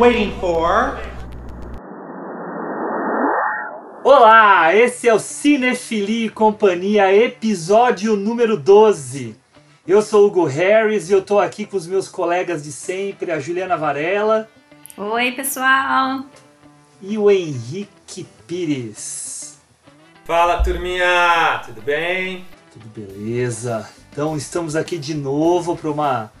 waiting for. Olá, esse é o Cinefilia e Companhia, episódio número 12. Eu sou o Hugo Harris e eu tô aqui com os meus colegas de sempre, a Juliana Varela. Oi, pessoal. E o Henrique Pires. Fala, turminha, tudo bem? Tudo beleza. Então, estamos aqui de novo para uma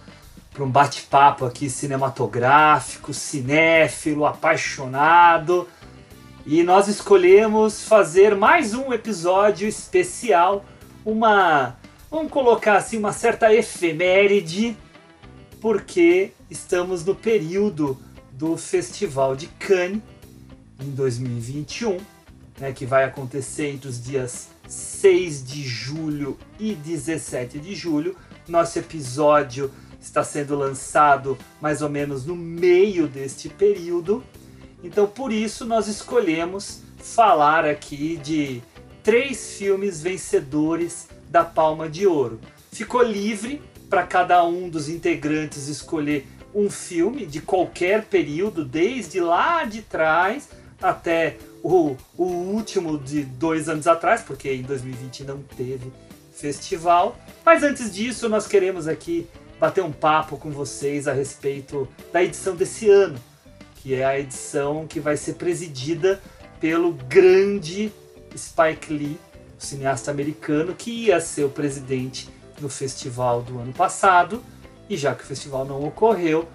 para um bate-papo aqui cinematográfico, cinéfilo, apaixonado. E nós escolhemos fazer mais um episódio especial, uma, vamos colocar assim, uma certa efeméride, porque estamos no período do Festival de Cannes em 2021, né, que vai acontecer entre os dias 6 de julho e 17 de julho. Nosso episódio está sendo lançado mais ou menos no meio deste período. Então, por isso, nós escolhemos falar aqui de três filmes vencedores da Palma de Ouro. Ficou livre para cada um dos integrantes escolher um filme de qualquer período, desde lá de trás até o, o último de dois anos atrás, porque em 2020 não teve festival. Mas antes disso, nós queremos aqui bater um papo com vocês a respeito da edição desse ano que é a edição que vai ser presidida pelo grande Spike Lee, o cineasta americano, que ia ser o presidente no festival do ano passado, e já que o festival não ocorreu,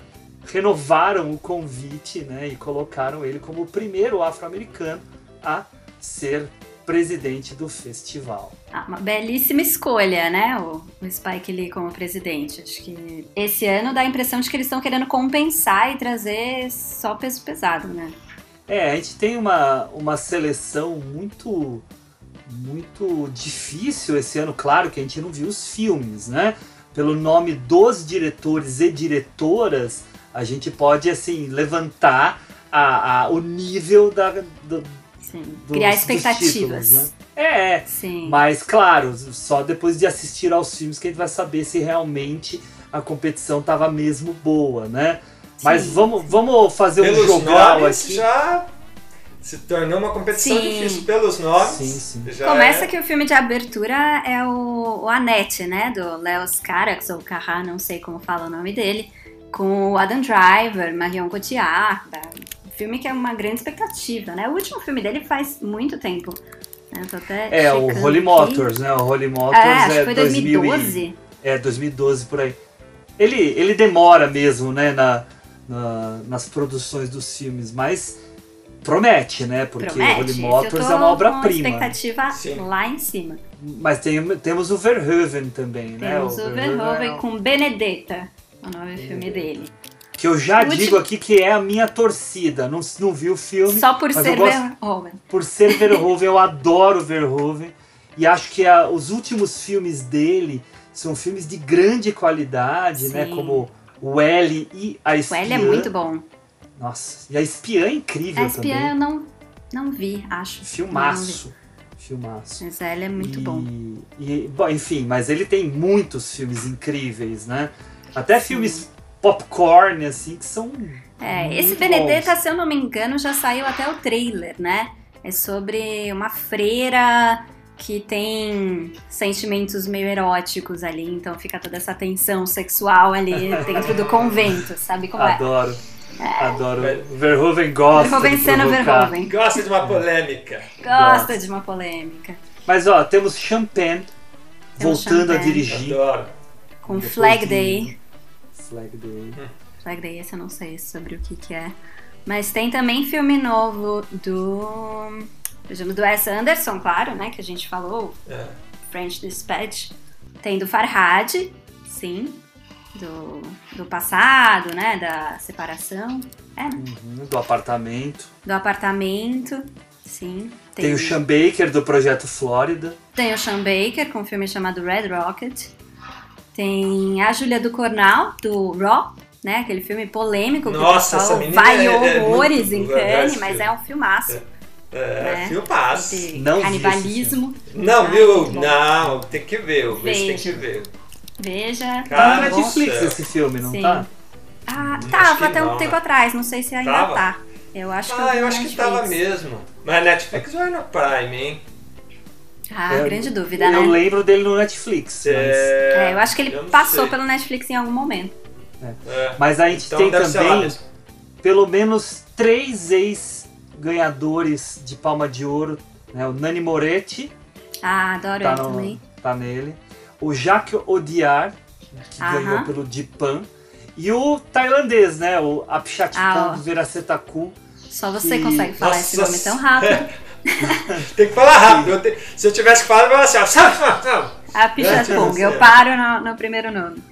renovaram o convite né, e colocaram ele como o primeiro afro-americano a ser presidente do festival. Ah, uma belíssima escolha, né? O, o, Spike Lee como presidente. Acho que esse ano dá a impressão de que eles estão querendo compensar e trazer só peso pesado, né? É, a gente tem uma, uma seleção muito muito difícil esse ano, claro que a gente não viu os filmes, né? Pelo nome dos diretores e diretoras, a gente pode assim levantar a, a o nível da, do, Sim. Dos, Criar expectativas. Títulos, né? É, Sim. mas claro, só depois de assistir aos filmes que a gente vai saber se realmente a competição estava mesmo boa, né? Sim. Mas vamos, vamos fazer Pelos um jogral aqui. Já se tornou uma competição sim. difícil pelos nomes. Sim, sim. Começa é... que o filme de abertura é o, o Annette, né? Do Leos Carax, ou Carrá, não sei como fala o nome dele. Com o Adam Driver, Marion Cotillard, filme que é uma grande expectativa, né? O último filme dele faz muito tempo. Né? Tô até é, o Holy aqui. Motors, né? O Holy Motors é, acho é foi 2012. E, é, 2012 por aí. Ele, ele demora mesmo, né, na, na, nas produções dos filmes, mas promete, né? Porque promete. Holy Motors é uma obra-prima. expectativa Sim. lá em cima. Mas tem, temos o Verhoeven também, temos né? Temos o, Verhoeven é... com Benedetta, o nome do filme dele. Que eu já digo aqui que é a minha torcida. Não, não vi o filme. Só por ser Verhoeven. Por ser Verhoeven, eu adoro Verhoeven. E acho que a, os últimos filmes dele são filmes de grande qualidade, né? Sim. né? Como o L e a Espiã. O L é muito bom. Nossa, e a Espiã é incrível a Espiã também. eu não, não vi, acho. Filmaço. Filmaço. Mas L é muito e, bom. E, bom. Enfim, mas ele tem muitos filmes incríveis, né? Até Sim. filmes popcorn, assim, que são. É, esse Benedetta, se eu não me engano, já saiu até o trailer, né? É sobre uma freira que tem sentimentos meio eróticos ali, então fica toda essa tensão sexual ali dentro do convento, sabe como Adoro. é? Adoro. Adoro. Verhoeven gosta. Verhoeven sendo Verhoeven. Gosta de uma polêmica. Gosta, gosta, de uma polêmica. Mas ó, temos Champagne voltando Champagne. a dirigir. Adoro. Com Flag Day. Flag Day. Flag Day, esse eu não sei sobre o que, que é. Mas tem também filme novo do. Do Wes Anderson, claro, né? Que a gente falou. É. French Dispatch. Tem do Farhad, sim. Do, do passado, né? Da separação. É? Uhum, do apartamento. Do apartamento, sim. Tem, tem o Sean Baker do Projeto Flórida. Tem o Sean Baker com um filme chamado Red Rocket. Tem a Júlia do Cornal, do Raw, né? Aquele filme polêmico que Nossa, o pessoal vai é, é horrores é, em Cannes, mas é um filmaço. É, é né? filmaço. Não canibalismo. Não, viu? Não, tem que ver, o tem que ver. Veja. Tá na Netflix esse filme, não Sim. tá? Ah, Acho tava que até um não, tempo né? atrás, não sei se ainda Tava? tá. Eu acho que eu Ah, vi eu no acho que tava mesmo. Mas Netflix vai no Prime, hein? Ah, É, grande dúvida, Eu né? lembro dele no Netflix. Mas, É, eu acho que ele eu passou sei. pelo Netflix em algum momento. É. mas a gente Então tem também pelo menos três ex-ganhadores de Palma de Ouro. Né? O Nani Moretti Ah, adoro tá, ele no- também. tá nele. O Jacques Odiar, que Aham. ganhou pelo Dipan. E o tailandês, né? O Ah, Apichatpong ó. Viracetaku. Só você que- consegue falar esse Nossa nome tão rápido. Tem que falar rápido. Eu te- Se eu tivesse que falar, eu ia falar assim, ó. A Pichatpong, você. eu paro no, no primeiro nome.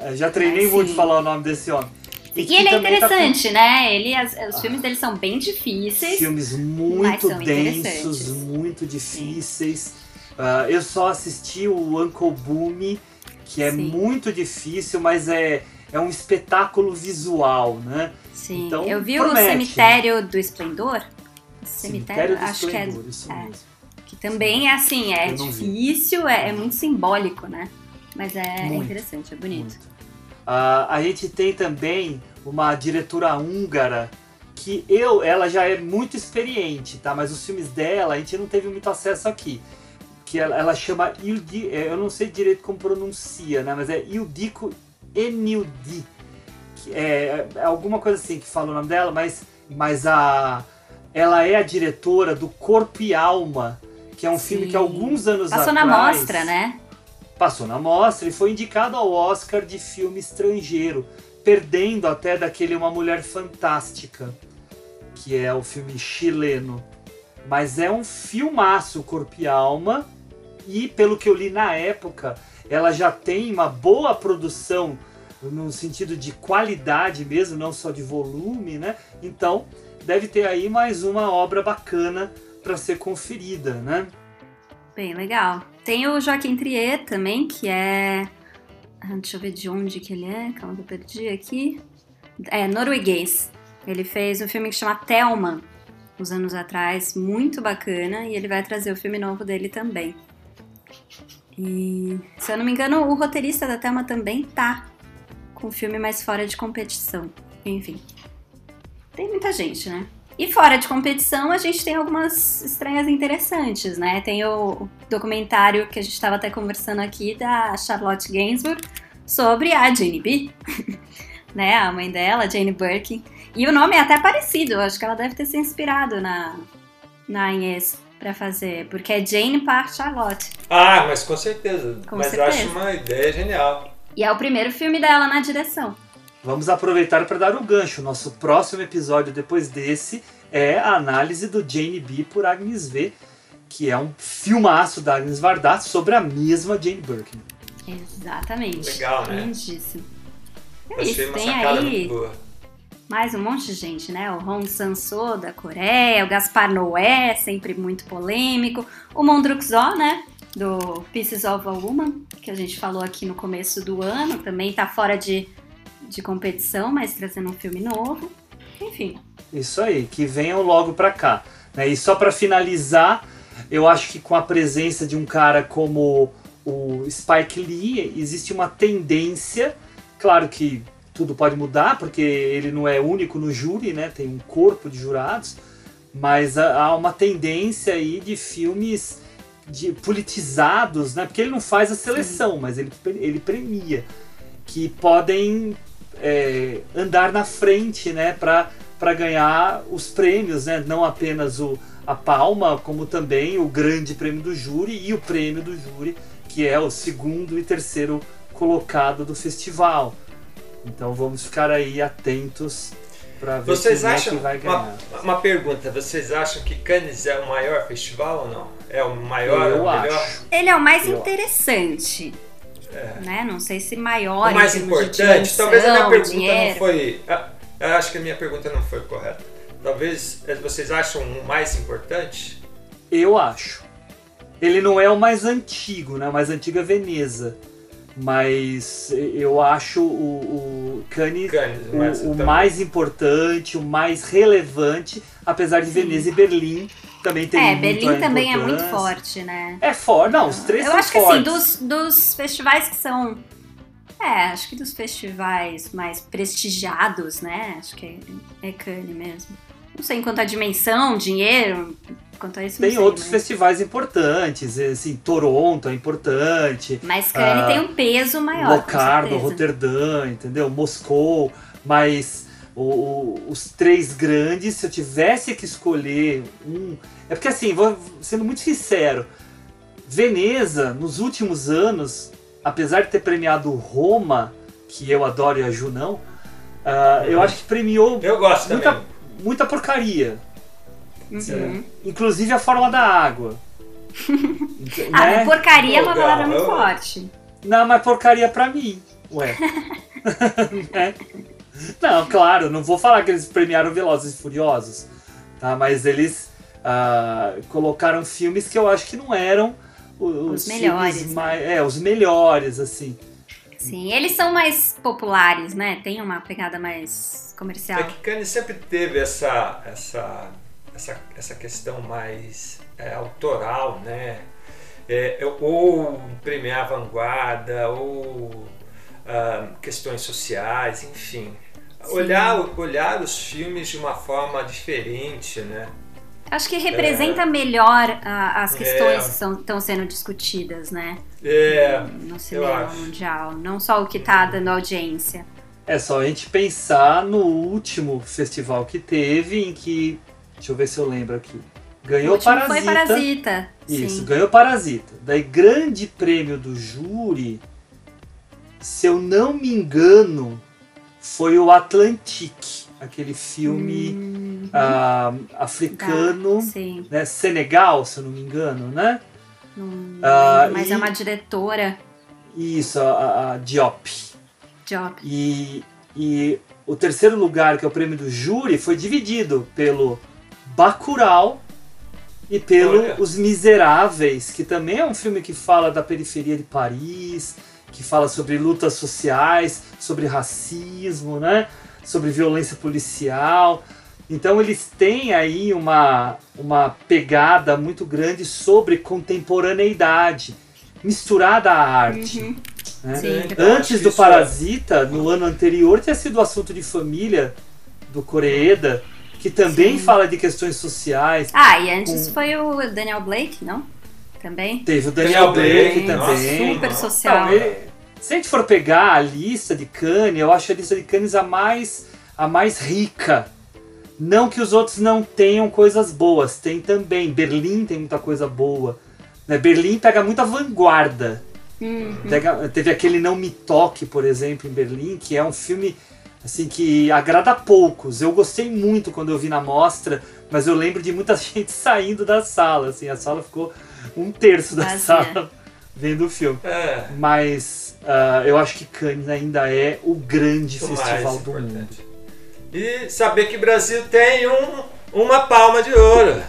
É, Já treinei É, muito falar o nome desse homem. E que ele é tá com interessante, né? Ele, as- os filmes dele são bem difíceis. Filmes Mas muito são densos, muito difíceis. Ah, eu só assisti o Uncle Boom, que é Sim. muito difícil, mas é, é um espetáculo visual, né? Sim, Então, eu vi promete. o Cemitério do Esplendor. Cemitério, acho que é, é. mesmo. que também é assim, é difícil, é, é muito simbólico, né? Mas é, Muito, interessante, é bonito. Ah, a gente tem também uma diretora húngara que eu, ela já é muito experiente, tá? Mas os filmes dela a gente não teve muito acesso aqui. Que ela, ela chama Ildi, é, eu não sei direito como pronuncia, né? Mas é Ildiko Enildi. É, é alguma coisa assim que fala o nome dela, mas, mas a, ela é a diretora do Corpo e Alma, que é um filme que Sim. alguns anos Passou atrás... na mostra, né? Passou na mostra e foi indicado ao Oscar de filme estrangeiro, perdendo até daquele Uma Mulher Fantástica, que é o filme chileno. Mas é um filmaço, Corpo e Alma, e pelo que eu li na época, ela já tem uma boa produção no sentido de qualidade mesmo, não só de volume, né? Então, deve ter aí mais uma obra bacana para ser conferida, né? Bem legal. Tem o Joaquim Trier também, que é. ah, Deixa eu ver de onde que ele é. Calma que eu perdi aqui. É norueguês. Ele fez um filme que chama Thelma, uns anos atrás, muito bacana, e ele vai trazer o filme novo dele também. E, se eu não me engano, o roteirista da Thelma também tá com o filme mais fora de competição. Enfim. Tem muita gente, né? E fora de competição, a gente tem algumas estranhas interessantes, né? Tem o documentário que a gente estava até conversando aqui da Charlotte Gainsbourg sobre a Jane B, né? A mãe dela, Jane Birkin. E o nome é até parecido, acho que ela deve ter se inspirado na, na Inês para fazer, porque é Jane par Charlotte. Ah, mas com certeza. Com mas certeza. eu acho uma ideia genial. E é o primeiro filme dela na direção. Vamos aproveitar para dar o gancho. Nosso próximo episódio depois desse é a análise do Jane B por Agnes V, que é um filmaço da Agnes Varda sobre a mesma Jane Birkin. Exatamente. Legal, né? Lindíssimo. É isso, uma tem sacada aí muito boa. mais um monte de gente, né? O Hong Sanso da Coreia, o Gaspar Noé, sempre muito polêmico, o Mondruk Zo, né? Do Pieces of a Woman, que a gente falou aqui no começo do ano, também tá fora de, de competição, mas trazendo um filme novo. Enfim, Isso aí, que venham logo para cá. né? E só para finalizar, eu acho que com a presença de um cara como o Spike Lee, existe uma tendência, claro que tudo pode mudar, porque ele não é único no júri, né? Tem um corpo de jurados, mas há uma tendência aí de filmes de politizados, né? Porque ele não faz a seleção, mas ele, ele premia, que podem é, andar na frente, né? Para para ganhar os prêmios, né? Não apenas o, a palma, como também o grande prêmio do júri e o prêmio do júri, que é o segundo e terceiro colocado do festival. Então vamos ficar aí atentos para ver Vocês quem é acham. que vai ganhar. Uma, uma pergunta: vocês acham que Cannes é o maior festival ou não? É o maior, Eu o melhor? acho. ele é o mais Eu interessante. É. Né? Não sei se maior O mais importante, talvez a minha pergunta dinheiro. não foi. ah, Eu acho que a minha pergunta não foi correta. Talvez eh, vocês acham o mais importante? Eu acho. Ele não é o mais antigo, né? O mais antigo é Veneza. Mas eu acho o, o Cannes Cannes, o, mas o também. mais importante, o mais relevante, apesar de Veneza e Berlim também tem É, Berlim também é muito forte, né? É forte, não, os três Eu são acho que fortes. assim, dos, dos festivais que são É, acho que dos festivais mais prestigiados, né? Acho que é, é Cannes mesmo. Não sei em quanto a dimensão, dinheiro, quanto a isso. Tem sei, outros mas... festivais importantes, assim, Toronto é importante. Mas Cannes ah, tem um peso maior. Locarno, Roterdã, entendeu? Moscou, mas o, o, os três grandes, se eu tivesse que escolher um. É porque assim, vou sendo muito sincero, Veneza, nos últimos anos, apesar de ter premiado Roma, que eu adoro e a Ju não, uh, eu acho que premiou eu gosto muita, muita porcaria. Uhum. Inclusive a Fórmula da Água. ah, né? porcaria é uma palavra muito forte. Não, mas porcaria pra mim. Ué. Né? Não, claro, não vou falar que eles premiaram Velozes e Furiosos, tá? Mas eles ah, colocaram filmes que eu acho que não eram os, Os melhores, né? mais, é, os melhores, assim. Sim, eles são mais populares, né? Tem uma pegada mais comercial. É que Cannes sempre teve essa, essa, essa, essa questão mais é, autoral, né? É, ou premiar a vanguarda, ou ah, questões sociais, enfim. Sim. Olhar, olhar os filmes de uma forma diferente, né? Acho que representa melhor ah, as questões É. que estão sendo discutidas, né? É, No cinema acho. mundial. Não só o que tá dando audiência. É só a gente pensar no último festival que teve, em que. Deixa eu ver se eu lembro aqui. o Ganhou Parasita. foi Parasita. Isso, Sim. ganhou Parasita. Daí, grande prêmio do júri, se eu não me engano, foi o Atlantique, aquele filme Hum, ah, africano, tá, né, Senegal, se eu não me engano, né? Não Ah, lembro, mas e- é uma diretora, Isso, a, a- Diop. Job. E, e o terceiro lugar, que é o prêmio do júri, foi dividido pelo Bacurau e pelo Olha. Os Miseráveis, que também é um filme que fala da periferia de Paris, que fala sobre lutas sociais, sobre racismo, né? sobre violência policial. Então eles têm aí uma, uma pegada muito grande sobre contemporaneidade, misturada à arte. Uhum. né? Sim. Acho Antes do é- Parasita, no ano anterior, tinha sido o assunto de família do Koreeda, que também Sim. fala de questões sociais. Ah, e antes Com- foi o Daniel Blake, não? Também? Teve o Daniel, Daniel Blake Blake, nossa, também. Super Nossa. social. Não, ele- se a gente for pegar a lista de Cannes, eu acho a lista de Cannes a mais, a mais rica. Não que os outros não tenham coisas boas, tem também. Berlim tem muita coisa boa. né? Berlim pega muita vanguarda. Uhum. Pega- teve aquele Não Me Toque, por exemplo, em Berlim, que é um filme assim que agrada a poucos. Eu gostei muito quando eu vi na mostra, mas eu lembro de muita gente saindo da sala. Assim, a sala ficou um terço da Vazia. sala vendo o filme. É, Mas ah, eu acho que Cannes ainda é o grande o festival do mundo. E saber que o Brasil tem um, uma palma de ouro.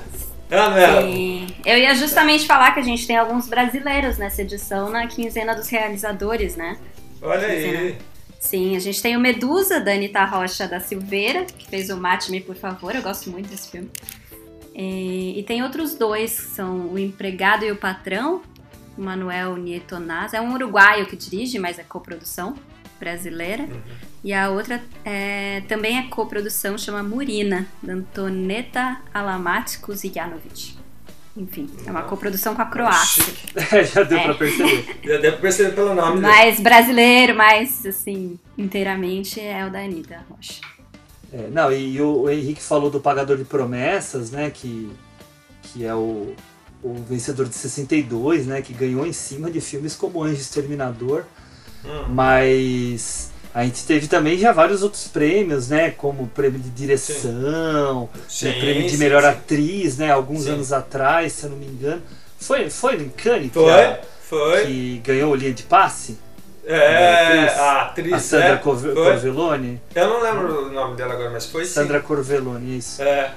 É, não é? Sim. Eu ia justamente falar que a gente tem alguns brasileiros nessa edição na quinzena dos realizadores, né? Olha aí. Quinzena. Sim, a gente tem o Medusa, da Anitta Rocha da Silveira, que fez o Mate-me, por favor. Eu gosto muito desse filme. E, e tem outros dois, que são O Empregado e o Patrão, Manuel Nietonaz. É um uruguaio que dirige, mas é coprodução brasileira. E a outra é, também é coprodução, chama Murina, da Antoneta Alamati Kuzijanovic. Enfim, é uma coprodução com a Croácia. Já deu É. pra perceber. Já deve perceber pelo nome dele. Mais brasileiro, mais assim, inteiramente é o da Anitta Rocha. É, não, e o, o Henrique falou do Pagador de Promessas, né? Que, que é o, o vencedor de 62, né? Que ganhou em cima de filmes como Anjo Exterminador. Hum. Mas a gente teve também já vários outros prêmios, né? Como prêmio de direção, Sim, né, prêmio de sim, melhor sim. atriz, né? Alguns Sim. anos atrás, se eu não me engano. Foi, foi Cannes que, Foi, a- foi. que ganhou o Linha de Passe? É, a atriz, a Sandra? Corve- Foi. Corvelloni? Eu não lembro o nome dela agora, mas foi sim. Sandra Corvelloni, isso. É,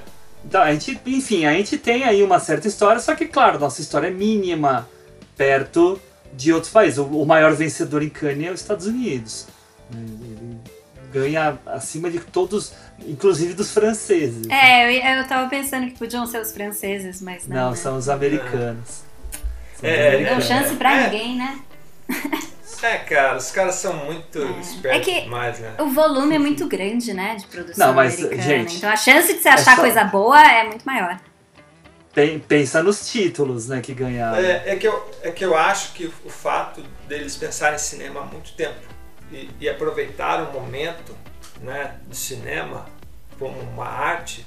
Então, a gente, enfim, a gente tem aí uma certa história, só que, claro, nossa história é mínima perto de outros países. O, o maior vencedor em Cannes é os Estados Unidos. Ele ganha acima de todos, inclusive dos franceses. É, eu, eu tava pensando que podiam ser os franceses, mas não. Não, né? são os americanos. É, Não deu chance pra É. ninguém, né? É, cara, os caras são muito é. espertos é demais, né? O volume é muito grande, né, de produção Não, mas, americana. Gente, então a chance de você achar é só... coisa boa é muito maior. Pensa nos títulos, né, que ganharam. É, é, que eu, é que eu acho que o fato deles pensarem em cinema há muito tempo e, e aproveitar o momento né, do cinema como uma arte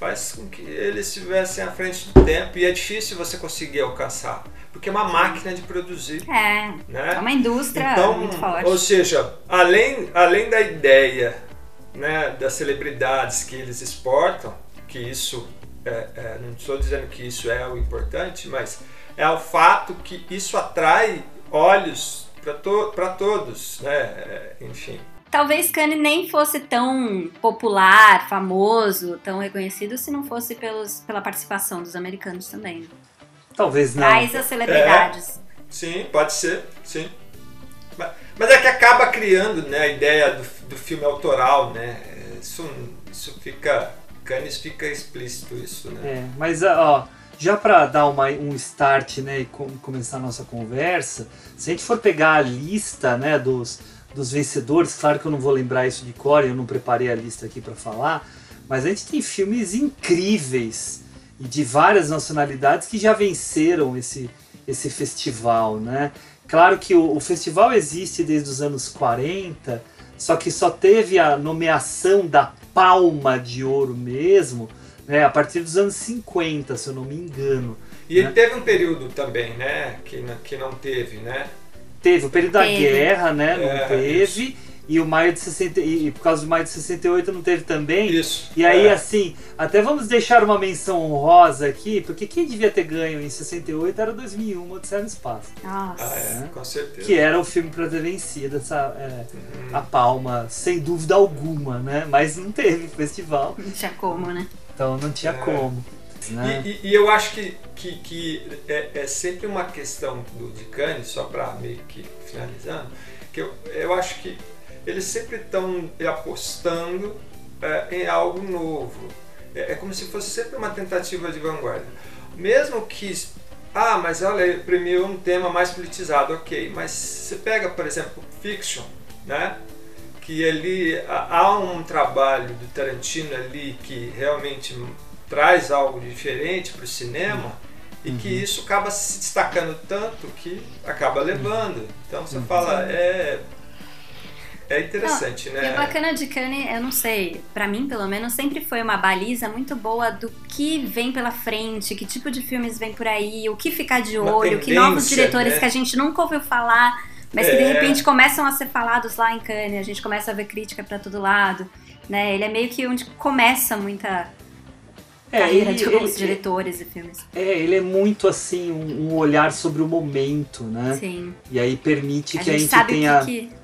faz com que eles estivessem à frente do tempo e é difícil você conseguir alcançar porque é uma máquina de produzir. É, né? é uma indústria então, muito forte. Ou seja, além, além da ideia né, das celebridades que eles exportam, que isso, é, é, não estou dizendo que isso é o importante, mas é o fato que isso atrai olhos para to todos, né? É, enfim. Talvez Kanye nem fosse tão popular, famoso, tão reconhecido se não fosse pelos, pela participação dos americanos também. Talvez não. Traz as celebridades. É, sim, pode ser, sim. Mas, mas, é que acaba criando né, a ideia do, do filme autoral, né? Isso, isso fica. Cannes fica explícito isso, né? É, mas ó, já para dar uma, um start né, e com, começar a nossa conversa, se a gente for pegar a lista né, dos, dos vencedores, claro que eu não vou lembrar isso de cor, eu não preparei a lista aqui para falar, mas a gente tem filmes incríveis e de várias nacionalidades que já venceram esse, esse festival, né? Claro que o, o, festival existe desde os anos 40, só que só teve a nomeação da Palma de Ouro mesmo né, a partir dos anos 50, se eu não me engano. E né? teve um período também, né, que, que não teve, né? Teve, o período da guerra, né, não é, teve. Isso e o maio de 60 e por causa do maio de 68 não teve também. Isso. E aí é. assim, até vamos deixar uma menção honrosa aqui, porque quem devia ter ganho em 68 era 2001, Odisseia no Espaço. Nossa. Ah, é, com certeza. Que era o filme para ter vencido essa é, uhum. a palma, sem dúvida alguma, né? Mas não teve festival. Não tinha como, né? Então não tinha é. como. Né? E, e, e, eu acho que, que, que é, é, sempre uma questão do, de Cannes, só para meio que finalizando, que eu, eu acho que eles sempre estão apostando é, em algo novo. É, é, como se fosse sempre uma tentativa de vanguarda. Mesmo que, ah, mas olha, premiou um tema mais politizado, ok, mas você pega, por exemplo, Fiction, né? que ali há um trabalho do Tarantino ali que realmente traz algo diferente para o cinema uhum. e que uhum. isso acaba se destacando tanto que acaba levando. Então você uhum. fala, é é interessante, não, né? E o bacana de Cannes, eu não sei, para mim pelo menos, sempre foi uma baliza muito boa do que vem pela frente, que tipo de filmes vem por aí, o que ficar de olho, que novos diretores né? que a gente nunca ouviu falar, mas é. que de é. repente começam a ser falados lá em Cannes, a gente começa a ver crítica para todo lado, né? Ele é meio que onde começa muita é, carreira ele, de ele, diretores ele, e filmes. É, ele é muito assim, um, um, olhar sobre o momento, né? Sim. E aí permite a que a gente, gente tenha... Que, que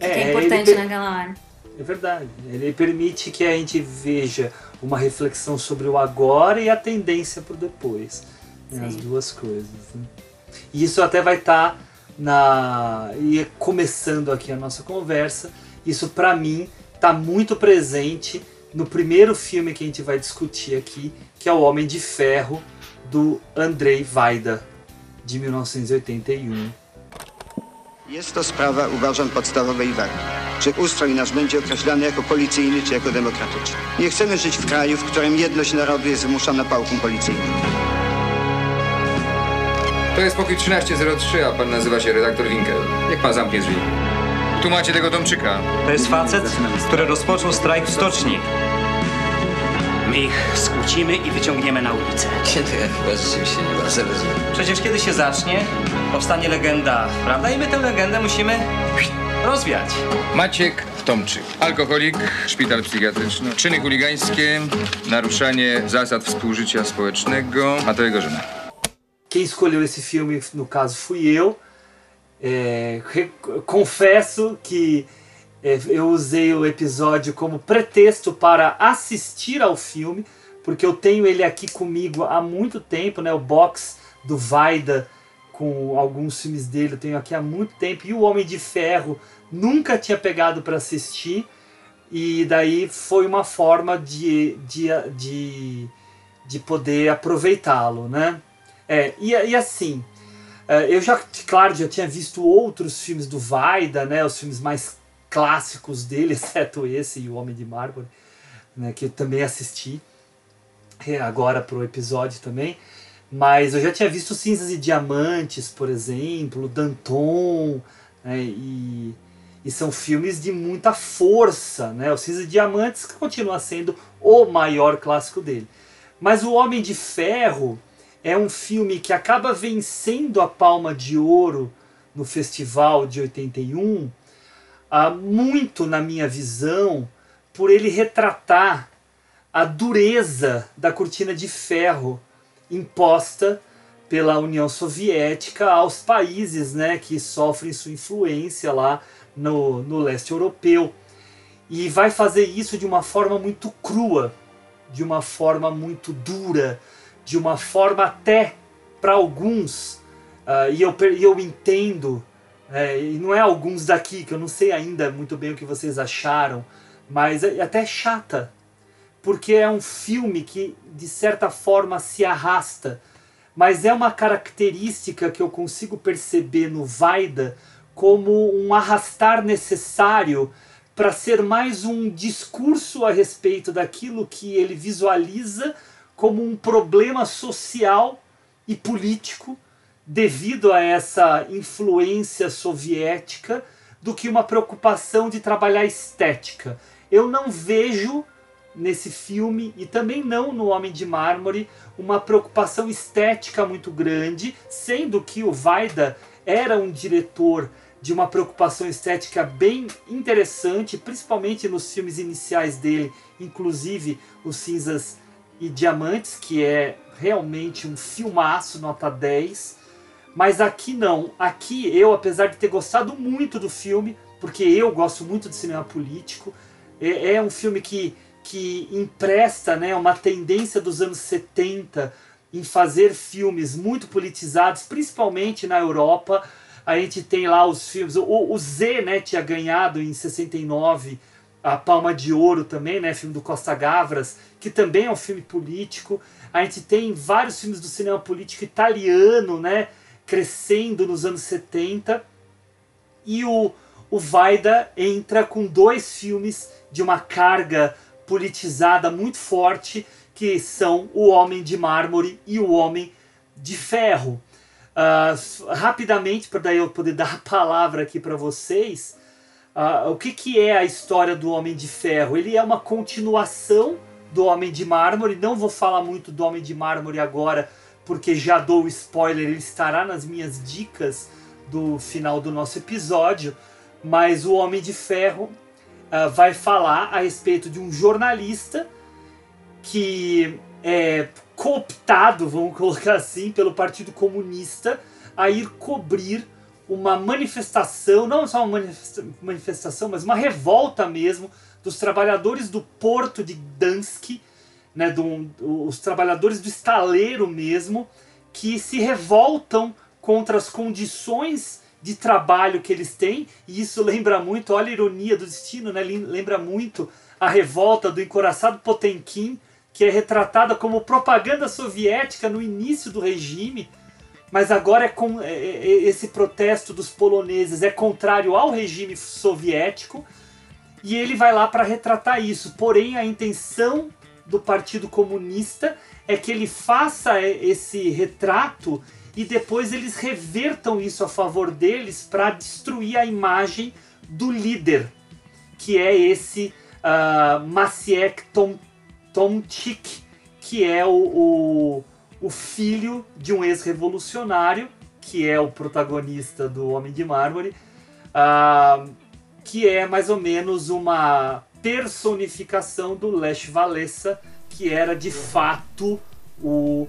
que é, é importante naquela hora. É verdade. Ele permite que a gente veja uma reflexão sobre o agora e a tendência para o depois. Né? As duas coisas. Né? E isso até vai estar tá na. E começando aqui a nossa conversa, isso para mim está muito presente no primeiro filme que a gente vai discutir aqui, que é O Homem de Ferro, do Andrzej Wajda, de 1981. Jest to sprawa, uważam, podstawowej wagi. Czy ustrój nasz będzie określany jako policyjny, czy jako demokratyczny. Nie chcemy żyć w kraju, w którym jedność narodu jest wymuszana pałką policyjną. To jest pokój 1303, a pan nazywa się redaktor Winkel. Jak pan zamknie drzwi? Tu macie tego Tomczyka. To jest facet, który rozpoczął strajk w stoczni. My ich skłócimy i wyciągniemy na ulicę. Święty, ja chyba rzeczywiście nie bardzo rozumiem. Przecież kiedy się zacznie, powstanie legenda, prawda? I my tę legendę musimy rozwiać. Maciek Tomczyk. Alkoholik, szpital psychiatryczny, czyny chuligańskie, naruszanie zasad współżycia społecznego. A to jego żona. Quem escolheu esse filme, no caso, fui eu. É, confesso que É, eu usei o episódio como pretexto para assistir ao filme, porque eu tenho ele aqui comigo há muito tempo, né? O box do Vaida com alguns filmes dele eu tenho aqui há muito tempo e o Homem de Ferro nunca tinha pegado para assistir e daí foi uma forma de, de, de, de poder aproveitá-lo, né? É, e, e assim, eu já, claro, já tinha visto outros filmes do Vaida, né? Os filmes mais clássicos dele, exceto esse e O Homem de Mármore, né? Que eu também assisti é, agora pro episódio também. Mas eu já tinha visto Cinzas e Diamantes, por exemplo, Danton, né? E, e são filmes de muita força, né? O Cinzas e Diamantes continua sendo o maior clássico dele. Mas O Homem de Ferro é um filme que acaba vencendo a Palma de Ouro no festival de 81, ah, muito na minha visão, por ele retratar a dureza da cortina de ferro imposta pela União Soviética aos países né, que sofrem sua influência lá no, no leste europeu. E vai fazer isso de uma forma muito crua, de uma forma muito dura, de uma forma até para alguns, uh, e, eu, eu entendo, é, e não é alguns daqui, que eu não sei ainda muito bem o que vocês acharam, mas é até chata, porque é um filme que de certa forma se arrasta, mas é uma característica que eu consigo perceber no Vaida como um arrastar necessário para ser mais um discurso a respeito daquilo que ele visualiza como um problema social e político devido a essa influência soviética do que uma preocupação de trabalhar estética. Eu não vejo nesse filme e também não no Homem de Mármore uma preocupação estética muito grande, sendo que o Vaida era um diretor de uma preocupação estética bem interessante, principalmente nos filmes iniciais dele, inclusive os Cinzas e Diamantes, que é realmente um filmaço, nota 10. Mas aqui não. Aqui eu, apesar de ter gostado muito do filme, porque eu gosto muito de cinema político, é, é um filme que, que empresta né, uma tendência dos anos 70 em fazer filmes muito politizados, principalmente na Europa. A gente tem lá os filmes. O, o Z né, tinha ganhado em 69 a Palma de Ouro também, né, filme do Costa Gavras, que também é um filme político. A gente tem vários filmes do cinema político italiano, né, crescendo nos anos 70. E o, o Vaida entra com dois filmes de uma carga politizada muito forte, que são O Homem de Mármore e O Homem de Ferro. Uh, rapidamente, para daí eu poder dar a palavra aqui para vocês, Uh, o que, que é a história do Homem de Ferro? Ele é uma continuação do Homem de Mármore. Não vou falar muito do Homem de Mármore agora, porque já dou o spoiler, ele estará nas minhas dicas do final do nosso episódio. Mas o Homem de Ferro uh, vai falar a respeito de um jornalista que é cooptado, vamos colocar assim, pelo Partido Comunista a ir cobrir uma manifestação, não só uma manifestação, mas uma revolta mesmo dos trabalhadores do porto de Gdansk, né, do, os trabalhadores do estaleiro mesmo, que se revoltam contra as condições de trabalho que eles têm, e isso lembra muito, olha a ironia do destino, né, lembra muito a revolta do encoraçado Potemkin, que é retratada como propaganda soviética no início do regime, mas agora é com, é, é, é, esse protesto dos poloneses é contrário ao regime soviético e ele vai lá para retratar isso. Porém, a intenção do Partido Comunista é que ele faça esse retrato e depois eles revertam isso a favor deles para destruir a imagem do líder, que é esse uh, Maciek Tom, que é o, o o filho de um ex-revolucionário, que é o protagonista do Homem de Mármore, uh, que é mais ou menos uma personificação do Lech Walesa, que era de fato o,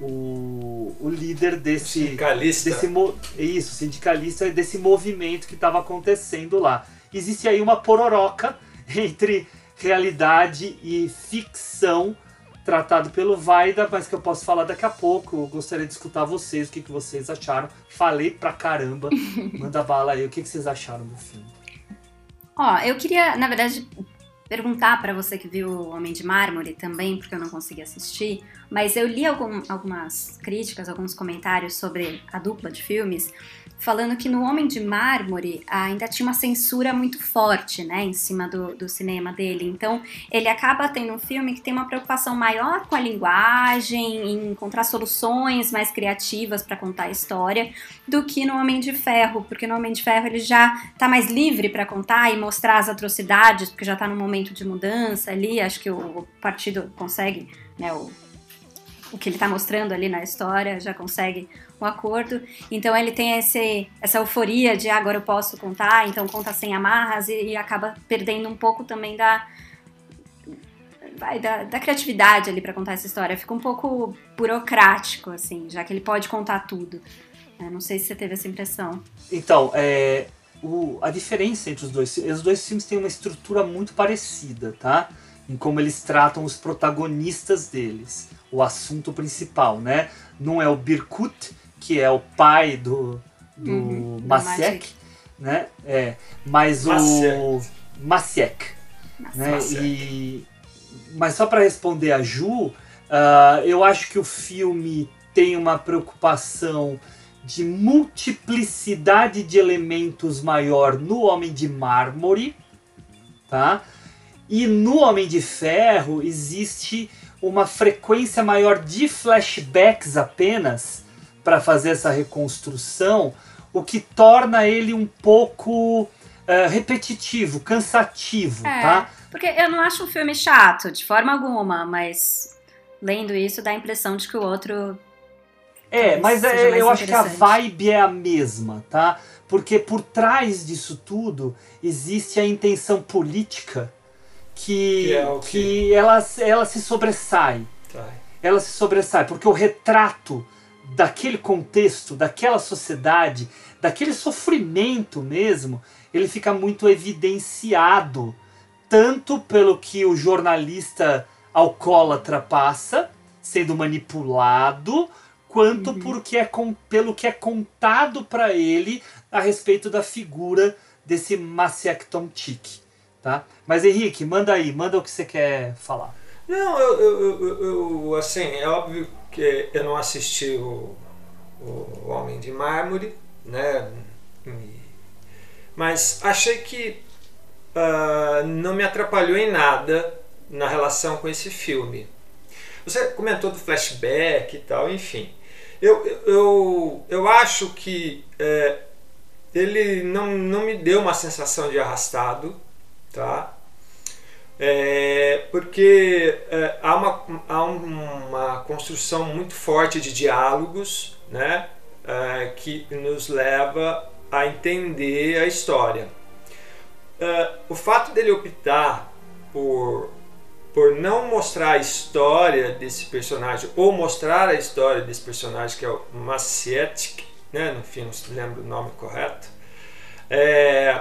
o, o líder desse. Sindicalista. Desse, isso, sindicalista desse movimento que estava acontecendo lá. Existe aí uma pororoca entre realidade e ficção tratado pelo Vaida, mas que eu posso falar daqui a pouco. Eu gostaria de escutar vocês, o que, que vocês acharam. Falei pra caramba. Manda bala aí, o que, que vocês acharam do filme? Ó, eu queria, na verdade, perguntar para você que viu o Homem de Mármore também, porque eu não consegui assistir, mas eu li algum, algumas críticas, alguns comentários sobre a dupla de filmes falando que no Homem de Mármore ainda tinha uma censura muito forte, né, em cima do, do cinema dele. Então, ele acaba tendo um filme que tem uma preocupação maior com a linguagem, em encontrar soluções mais criativas para contar a história, do que no Homem de Ferro, porque no Homem de Ferro ele já está mais livre para contar e mostrar as atrocidades, porque já está num momento de mudança ali, acho que o, o partido consegue, né, o, o que ele está mostrando ali na história, já consegue um acordo. Então ele tem esse, essa euforia de ah, agora eu posso contar, então conta sem amarras e, e acaba perdendo um pouco também da, vai, da, da criatividade ali para contar essa história. Fica um pouco burocrático, assim, já que ele pode contar tudo. Eu não sei se você teve essa impressão. Então, é, o, a diferença entre os dois, os dois filmes têm uma estrutura muito parecida, tá? Em como eles tratam os protagonistas deles, o assunto principal, né? Não é o Birkut, que é o pai do, do Uhum, Masiek, né? É, mas o Masiek, né? Masiek. E, mas só para responder a Ju, ah, eu acho que o filme tem uma preocupação de multiplicidade de elementos maior no Homem de Mármore, tá? E no Homem de Ferro existe uma frequência maior de flashbacks apenas para fazer essa reconstrução, o que torna ele um pouco eh, repetitivo, cansativo, É, tá? porque eu não acho um filme chato, de forma alguma, mas lendo isso dá a impressão de que o outro É, mas é, mais eu acho que a vibe é a mesma, tá? Porque por trás disso tudo existe a intenção política que, Que é o que ela, ela se sobressai. Tá. Ela se sobressai, porque o retrato daquele contexto, daquela sociedade, daquele sofrimento mesmo, ele fica muito evidenciado, tanto pelo que o jornalista alcoólatra passa, sendo manipulado, quanto porque é com, pelo que é contado para ele a respeito da figura desse Maciek Tomchik, tá? Mas Henrique, manda aí, manda o que você quer falar. Não, eu, eu, eu- eu- assim, é óbvio que eu não assisti o, o Homem de Mármore, né? Mas achei que ah, não me atrapalhou em nada na relação com esse filme. Você comentou do flashback e tal, enfim. Eu, eu, eu, eu acho que é, ele não, não me deu uma sensação de arrastado, tá? É, porque é, há, uma, há uma construção muito forte de diálogos né, é, que nos leva a entender a história. É, o fato dele optar por, por não mostrar a história desse personagem, ou mostrar a história desse personagem, que é o Macietic, né, no fim não se lembra o nome correto, é,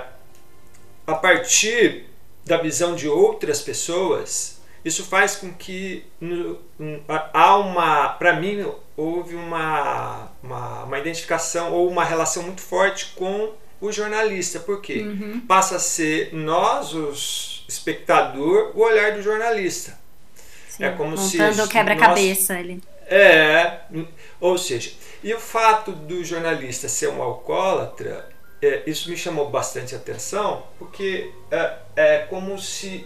a partir da visão de outras pessoas, isso faz com que no- um, há- uma, para mim, houve uma, uma, uma identificação ou uma relação muito forte com o jornalista, porque passa a ser nós, os espectador, o olhar do jornalista. sim, É como se o quebra-cabeça ali. É, ou seja, e o fato do jornalista ser um alcoólatra, é, isso me chamou bastante atenção, porque é, é como se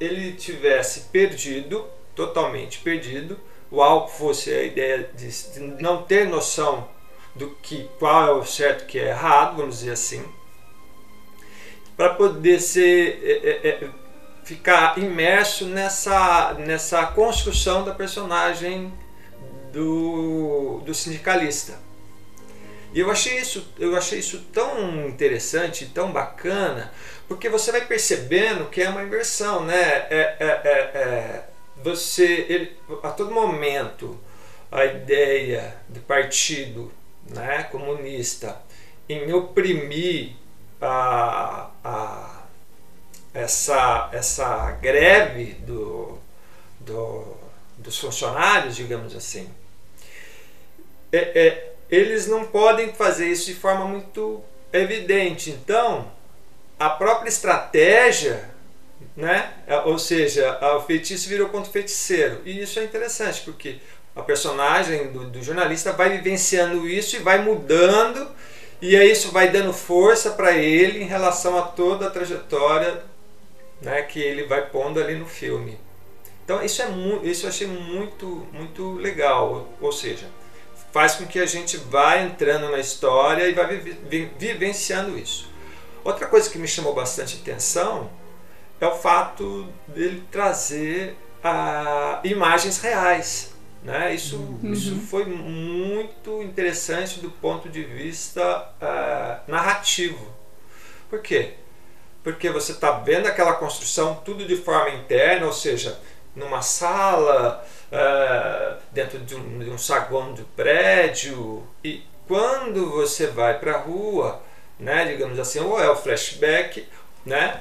ele tivesse perdido, totalmente perdido, o álcool fosse a ideia de, de não ter noção do que qual é o certo que é errado, vamos dizer assim, para poder ser é, é, é, ficar imerso nessa nessa construção da personagem do, do sindicalista. E eu achei isso, eu achei isso tão interessante, tão bacana, porque você vai percebendo que é uma inversão, né? É, é, é, é, você, ele, a todo momento, a ideia do partido né, comunista em oprimir a, a, essa, essa greve do, do, dos funcionários, digamos assim, é, é, eles não podem fazer isso de forma muito evidente. Então, a própria estratégia né? É, ou seja, o feitiço virou contra o feiticeiro. E isso é interessante, porque a personagem do, do jornalista vai vivenciando isso e vai mudando, e aí isso vai dando força para ele em relação a toda a trajetória né, que ele vai pondo ali no filme. Então isso é isso eu achei muito muito legal, ou seja, faz com que a gente vá entrando na história e vai vivenciando isso. Outra coisa que me chamou bastante atenção é o fato dele trazer ah, imagens reais. Né? Isso, uhum. isso foi muito interessante do ponto de vista ah, narrativo. Por quê? Porque você está vendo aquela construção tudo de forma interna, ou seja, numa sala, uh, dentro de um, de um, saguão do prédio. E quando você vai para a rua, né, digamos assim, ou é o flashback, né,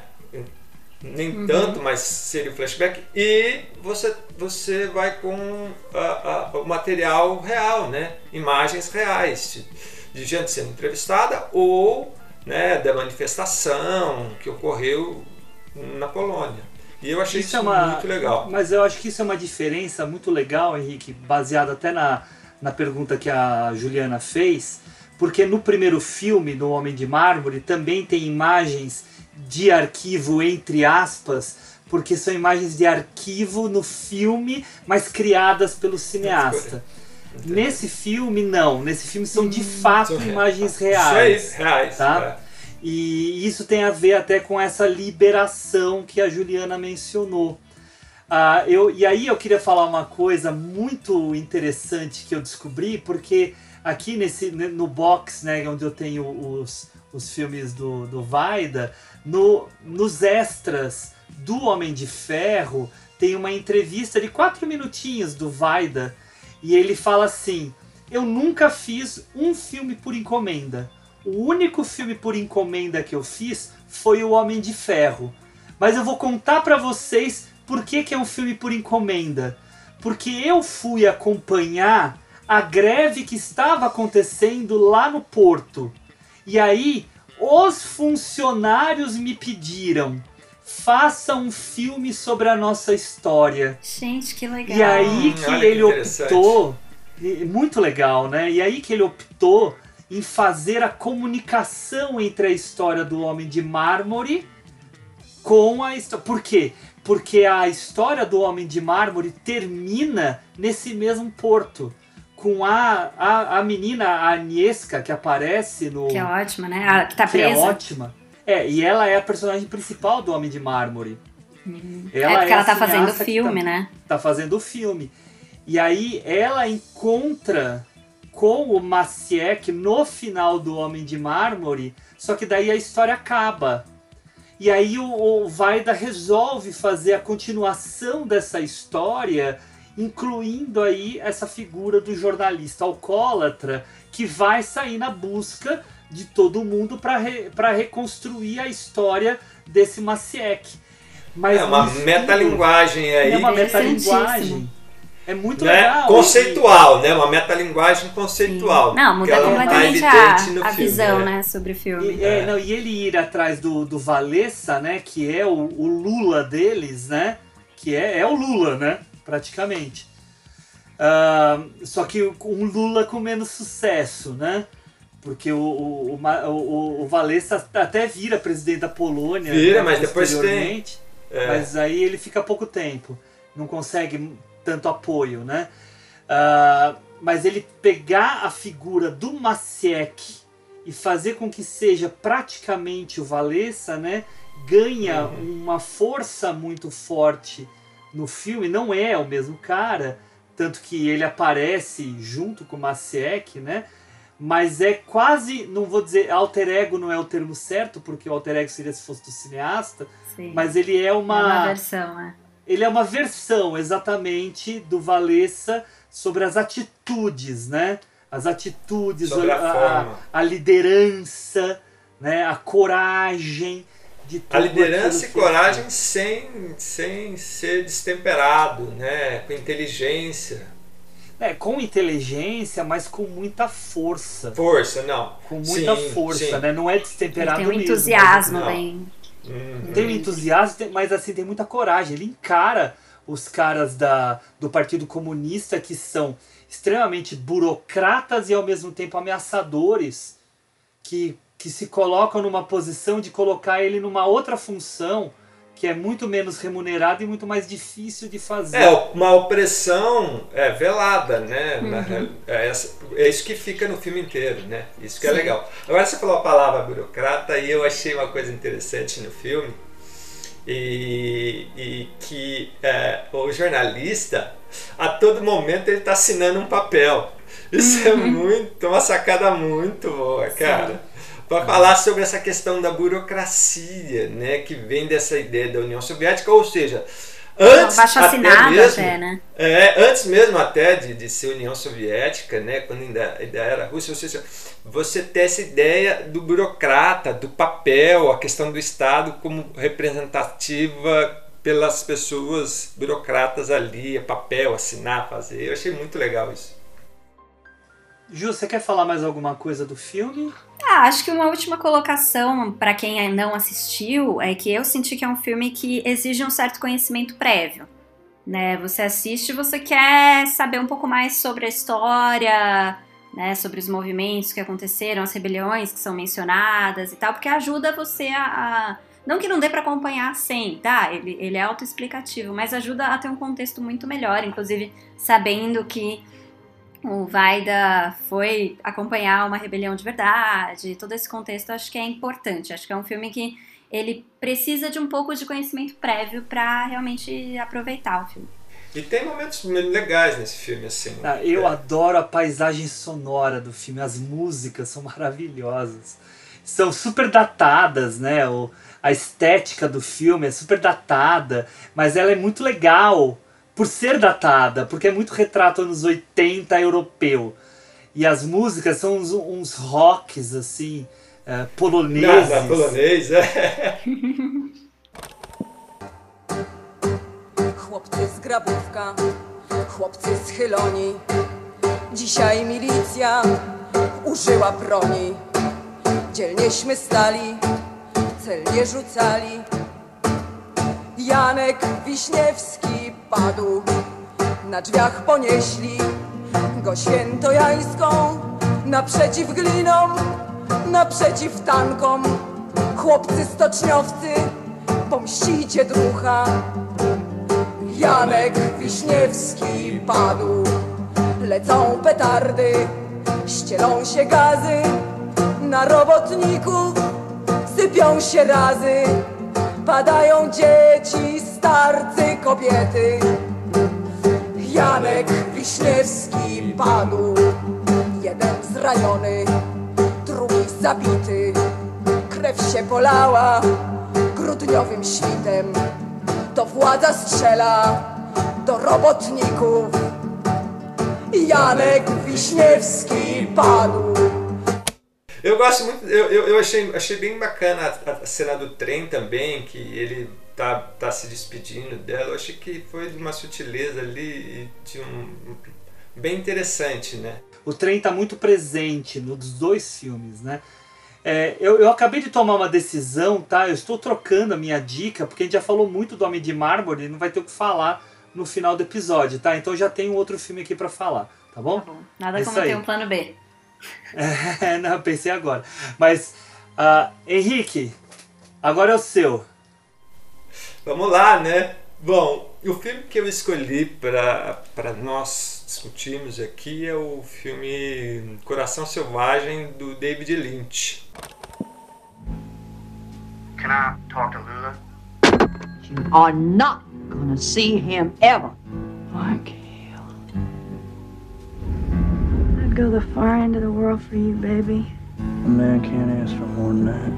nem uhum. tanto, mas seria o flashback, e você, você vai com a, a, o material real, né, imagens reais de, de gente sendo entrevistada ou né, da manifestação que ocorreu na Polônia. E eu achei isso, isso é uma, muito legal. Mas eu acho que isso é uma diferença muito legal, Henrique, baseado até na, na pergunta que a Juliana fez, porque no primeiro filme, no Homem de Mármore, também tem imagens de arquivo, entre aspas, porque são imagens de arquivo no filme, mas criadas pelo cineasta. Nesse filme, não. Nesse filme são de hum, fato imagens reais. reais. Tá? É. E isso tem a ver até com essa liberação que a Juliana mencionou. Ah, eu, e aí eu queria falar uma coisa muito interessante que eu descobri, porque aqui nesse, no box, né, onde eu tenho os, os filmes do, do Vaida, no, nos extras do Homem de Ferro, tem uma entrevista de quatro minutinhos do Vaida, e ele fala assim: Eu nunca fiz um filme por encomenda o único filme por encomenda que eu fiz foi O Homem de Ferro. Mas eu vou contar para vocês por que, que é um filme por encomenda. Porque eu fui acompanhar a greve que estava acontecendo lá no porto. E aí, os funcionários me pediram: faça um filme sobre a nossa história. Gente, que legal. E aí que hum, ele que optou. Muito legal, né? E aí que ele optou em fazer a comunicação entre a história do Homem de Mármore com a história. Por quê? Porque a história do Homem de Mármore termina nesse mesmo porto. Com a, a, a menina, a Agnieszka, que aparece no. Que é ótima, né? A, que tá presa. Que é ótima. É, e ela é a personagem principal do Homem de Mármore. Hum. Ela é porque é ela tá fazendo o filme, tá, né? Tá fazendo o filme. E aí ela encontra com o Maciek no final do Homem de Mármore, só que daí a história acaba. E aí o, o Vaida resolve fazer a continuação dessa história, incluindo aí essa figura do jornalista alcoólatra que vai sair na busca de todo mundo para re, reconstruir a história desse Maciek. Mas é uma metalinguagem aí. É uma metalinguagem é muito né? legal. Conceitual, né? Uma metalinguagem conceitual. Sim. Não, muda completamente tá a, a visão, né? né? Sobre o filme. E, é, não, e ele ir atrás do, do Valessa, né? Que é o, o Lula deles, né? Que é, é o Lula, né? Praticamente. Uh, só que um Lula com menos sucesso, né? Porque o, o, o, o Valessa até vira presidente da Polônia. Vira, né, mas depois tem. É. Mas aí ele fica pouco tempo. Não consegue tanto apoio, né? Uh, mas ele pegar a figura do Maciek e fazer com que seja praticamente o Valessa, né? Ganha uhum. uma força muito forte no filme. Não é o mesmo cara, tanto que ele aparece junto com o Maciek, né? Mas é quase, não vou dizer alter ego não é o termo certo, porque o alter ego seria se fosse do cineasta, Sim. mas ele é uma, é uma versão, é ele é uma versão exatamente do Valessa sobre as atitudes, né? As atitudes, a, a, a, liderança, né? a coragem de A liderança e coragem sem, sem ser destemperado, né? Com inteligência. É, com inteligência, mas com muita força. Força, não. Com muita sim, força, sim. né? Não é destemperado Ele tem um entusiasmo mesmo, bem Uhum. Tem um entusiasmo, mas assim, tem muita coragem. Ele encara os caras da, do Partido Comunista que são extremamente burocratas e ao mesmo tempo ameaçadores, que, que se colocam numa posição de colocar ele numa outra função que é muito menos remunerada e muito mais difícil de fazer. É, uma opressão é, velada, né? Uhum. É, é, isso que fica no filme inteiro, né? Isso que é Sim. é legal. Agora você falou a palavra burocrata e eu achei uma coisa interessante no filme e, e que é, o jornalista a todo momento ele está assinando um papel. Isso é uhum. é muito, uma sacada muito boa, cara. Sim para falar sobre essa questão da burocracia, né, que vem dessa ideia da União Soviética, ou seja, antes até mesmo, até, né? é, antes mesmo até de, de ser União Soviética, né, quando ainda, ainda era Rússia, ou seja, você ter essa ideia do burocrata, do papel, a questão do Estado como representativa pelas pessoas burocratas ali, papel, assinar, fazer. Eu achei muito legal isso. Ju, você quer falar mais alguma coisa do filme? Ah, acho que uma última colocação para quem não assistiu é que eu senti que é um filme que exige um certo conhecimento prévio. Né? Você assiste, você quer saber um pouco mais sobre a história, né? sobre os movimentos que aconteceram, as rebeliões que são mencionadas e tal, porque ajuda você a, a... Não que não dê para acompanhar sem, tá? Ele, ele é autoexplicativo, mas ajuda a ter um contexto muito melhor, inclusive sabendo que o Vaida foi acompanhar uma rebelião de verdade, todo esse contexto acho que é importante. Acho que é um filme que ele precisa de um pouco de conhecimento prévio para realmente aproveitar o filme. E tem momentos legais nesse filme, assim. Ah, eu é. adoro a paisagem sonora do filme, as músicas são maravilhosas. São super datadas, né? O, a estética do filme é super datada, mas ela é muito legal por ser datada, porque é muito retrato anos 80 europeu. E as músicas são uns, uns rocks, assim, uh, poloneses. Nada, polonês, é. Chłopcy z Grabówka, chłopcy schyloni. Dzisiaj milicja użyła broni. Dzielnieśmy stali, celnie rzucali. Janek Wiśniewski padł, na drzwiach ponieśli go świętojańską, naprzeciw glinom, naprzeciw tankom. Chłopcy stoczniowcy, pomścicie drucha. Janek Wiśniewski padł, lecą petardy, ścielą się gazy, na robotników sypią się razy. Padają dzieci, starcy, kobiety. Janek Wiśniewski padł Jeden zraniony, drugi zabity. Krew się polała grudniowym świtem. To władza strzela do robotników. Janek Wiśniewski padł Eu gosto muito, eu, eu, eu, achei, achei bem bacana a, a, cena do trem também, que ele tá, tá se despedindo dela. Eu achei que foi de uma sutileza ali e de um. bem interessante, né? O trem tá muito presente nos dois filmes, né? É, eu, eu acabei de tomar uma decisão, tá? Eu estou trocando a minha dica, porque a gente já falou muito do Homem de Mármore, não vai ter o que falar no final do episódio, tá? Então já tem um outro filme aqui para falar, tá bom? Tá bom. Nada é como ter um plano B. É, não, pensei agora. Mas, uh, Henrique, agora é o seu. Vamos lá, né? Bom, o filme que eu escolhi para nós discutirmos aqui é o filme Coração Selvagem do David Lynch. Can I talk to Lula? You are not gonna see him ever. Mark. I'd go the far end of the world for you, baby. A man can't ask for more than that.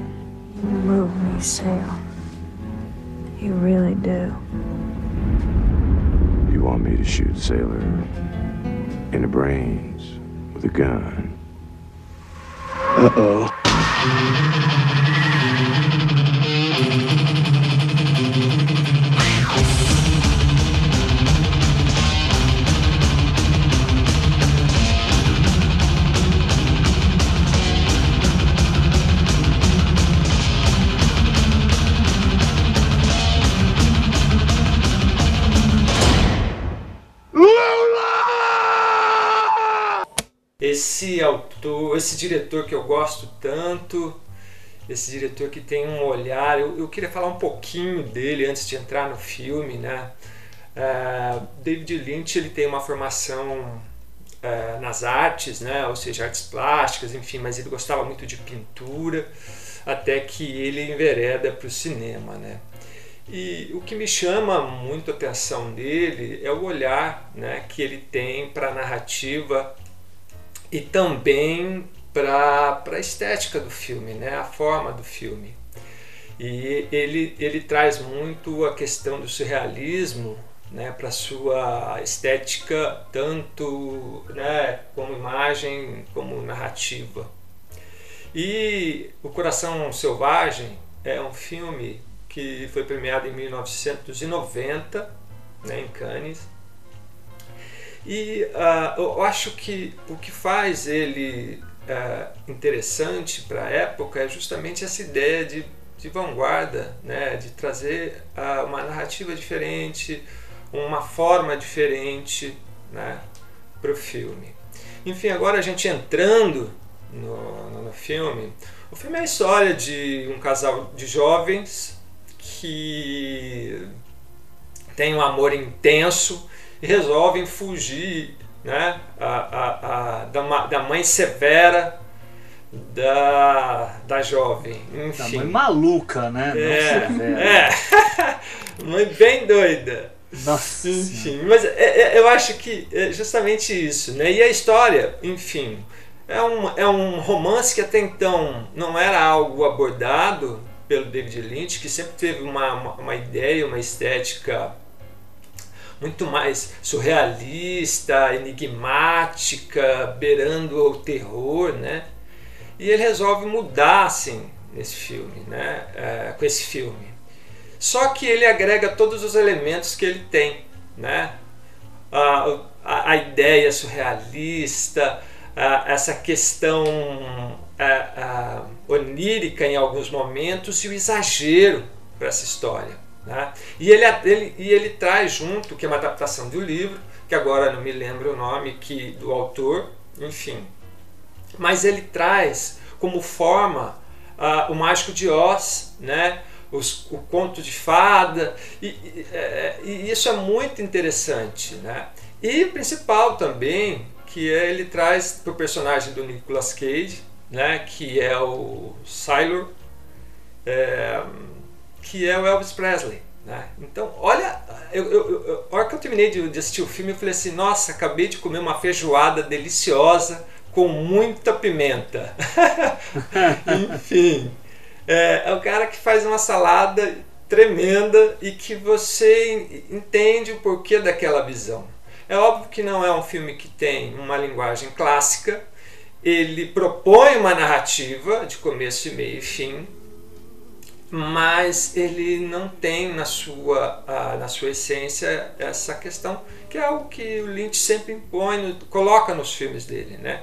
You move me, Sale. You really do. You want me to shoot Sailor in the brains with a gun? Uh-oh. Esse autor, esse diretor que eu gosto tanto, esse diretor que tem um olhar. Eu, eu queria falar um pouquinho dele antes de entrar no filme, né? Uh, David Lynch ele tem uma formação uh, nas artes, né? Ou seja, artes plásticas, enfim, mas ele gostava muito de pintura, até que ele envereda para o cinema, né? E o que me chama muito a atenção dele é o olhar né, que ele tem para a narrativa e também para a estética do filme, né, a forma do filme. E ele, ele traz muito a questão do surrealismo né, para sua estética, tanto né, como imagem como narrativa. E O Coração Selvagem é um filme que foi premiado em 1990 né, em Cannes. E uh, eu acho que o que faz ele uh, interessante para a época é justamente essa ideia de, de vanguarda, né, de trazer uh, uma narrativa diferente, uma forma diferente né, para o filme. Enfim, agora a gente entrando no, no, no filme, o filme é a história de um casal de jovens que têm um amor intenso resolvem fugir né, a, a, a, da, da mãe severa da, da jovem. Enfim. Da mãe maluca, né? É, é. mãe bem doida. Nossa. Enfim, mas é, é, eu acho que é justamente isso, né? E a história, enfim, é um, é um romance que até então não era algo abordado pelo David Lynch, que sempre teve uma, uma, uma ideia, uma estética muito mais surrealista, enigmática, beirando o terror, né? E ele resolve mudar, assim, nesse filme, né? É, com esse filme. Só que ele agrega todos os elementos que ele tem, né? A, a, a ideia surrealista, a, essa questão onírica em alguns momentos e o exagero para essa história. Né? E, ele, ele, e ele traz junto, que é uma adaptação do livro, que agora não me lembro o nome que, do autor, enfim. Mas ele traz como forma uh, o Mágico de Oz, né? Os, o conto de fada, e, e, é, e, isso é muito interessante. Né? E o principal também, que é, ele traz para o personagem do Nicolas Cage, né, que é o Sailor, é, que é o Elvis Presley. Né? Então, olha, eu, eu, eu, a hora que eu terminei de, de assistir o filme, eu falei assim: nossa, acabei de comer uma feijoada deliciosa com muita pimenta. Enfim, é, é o cara que faz uma salada tremenda e que você entende o porquê daquela visão. É óbvio que não é um filme que tem uma linguagem clássica, ele propõe uma narrativa de começo, meio e fim, mas ele não tem na sua, na sua essência essa questão, que é algo que o Lynch sempre impõe, coloca nos filmes dele, né?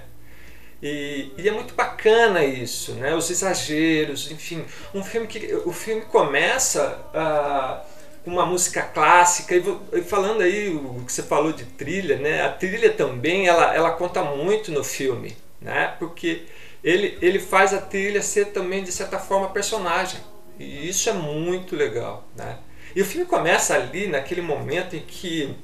E, e, é muito bacana isso, né? Os exageros, enfim, um filme que o filme começa uh, com uma música clássica e, e, falando aí o que você falou de trilha, né? A trilha também ela, ela conta muito no filme, né? Porque ele, ele faz a trilha ser também, de certa forma, personagem. E isso é muito legal, né? E o filme começa ali, naquele momento em que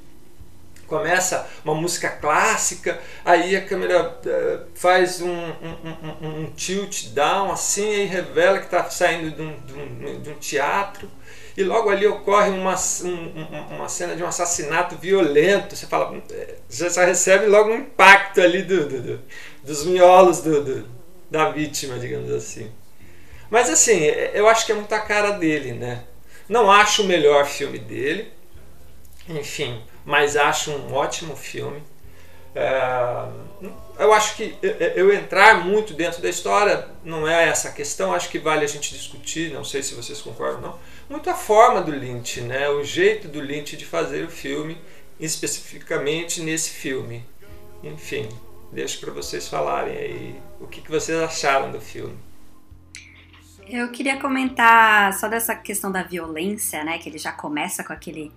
começa uma música clássica, aí a câmera uh, faz um, um, um, um, tilt down assim e revela que está saindo de um, de, de um, teatro. E logo ali ocorre uma, uma cena de um assassinato violento. Você fala, eh, já recebe logo um impacto ali do, do, do dos miolos do, do, da vítima, digamos assim. Mas assim, eu acho que é muito a cara dele, né? Não acho o melhor filme dele, enfim, mas acho um ótimo filme. É, eu acho que eu entrar muito dentro da história não é essa a questão, acho que vale a gente discutir, não sei se vocês concordam ou não. Muito a forma do Lynch, né? o jeito do Lynch de fazer o filme, especificamente nesse filme. Enfim, deixo para vocês falarem aí o que, que vocês acharam do filme. Eu queria comentar só dessa questão da violência, né? Que ele já começa com aquele,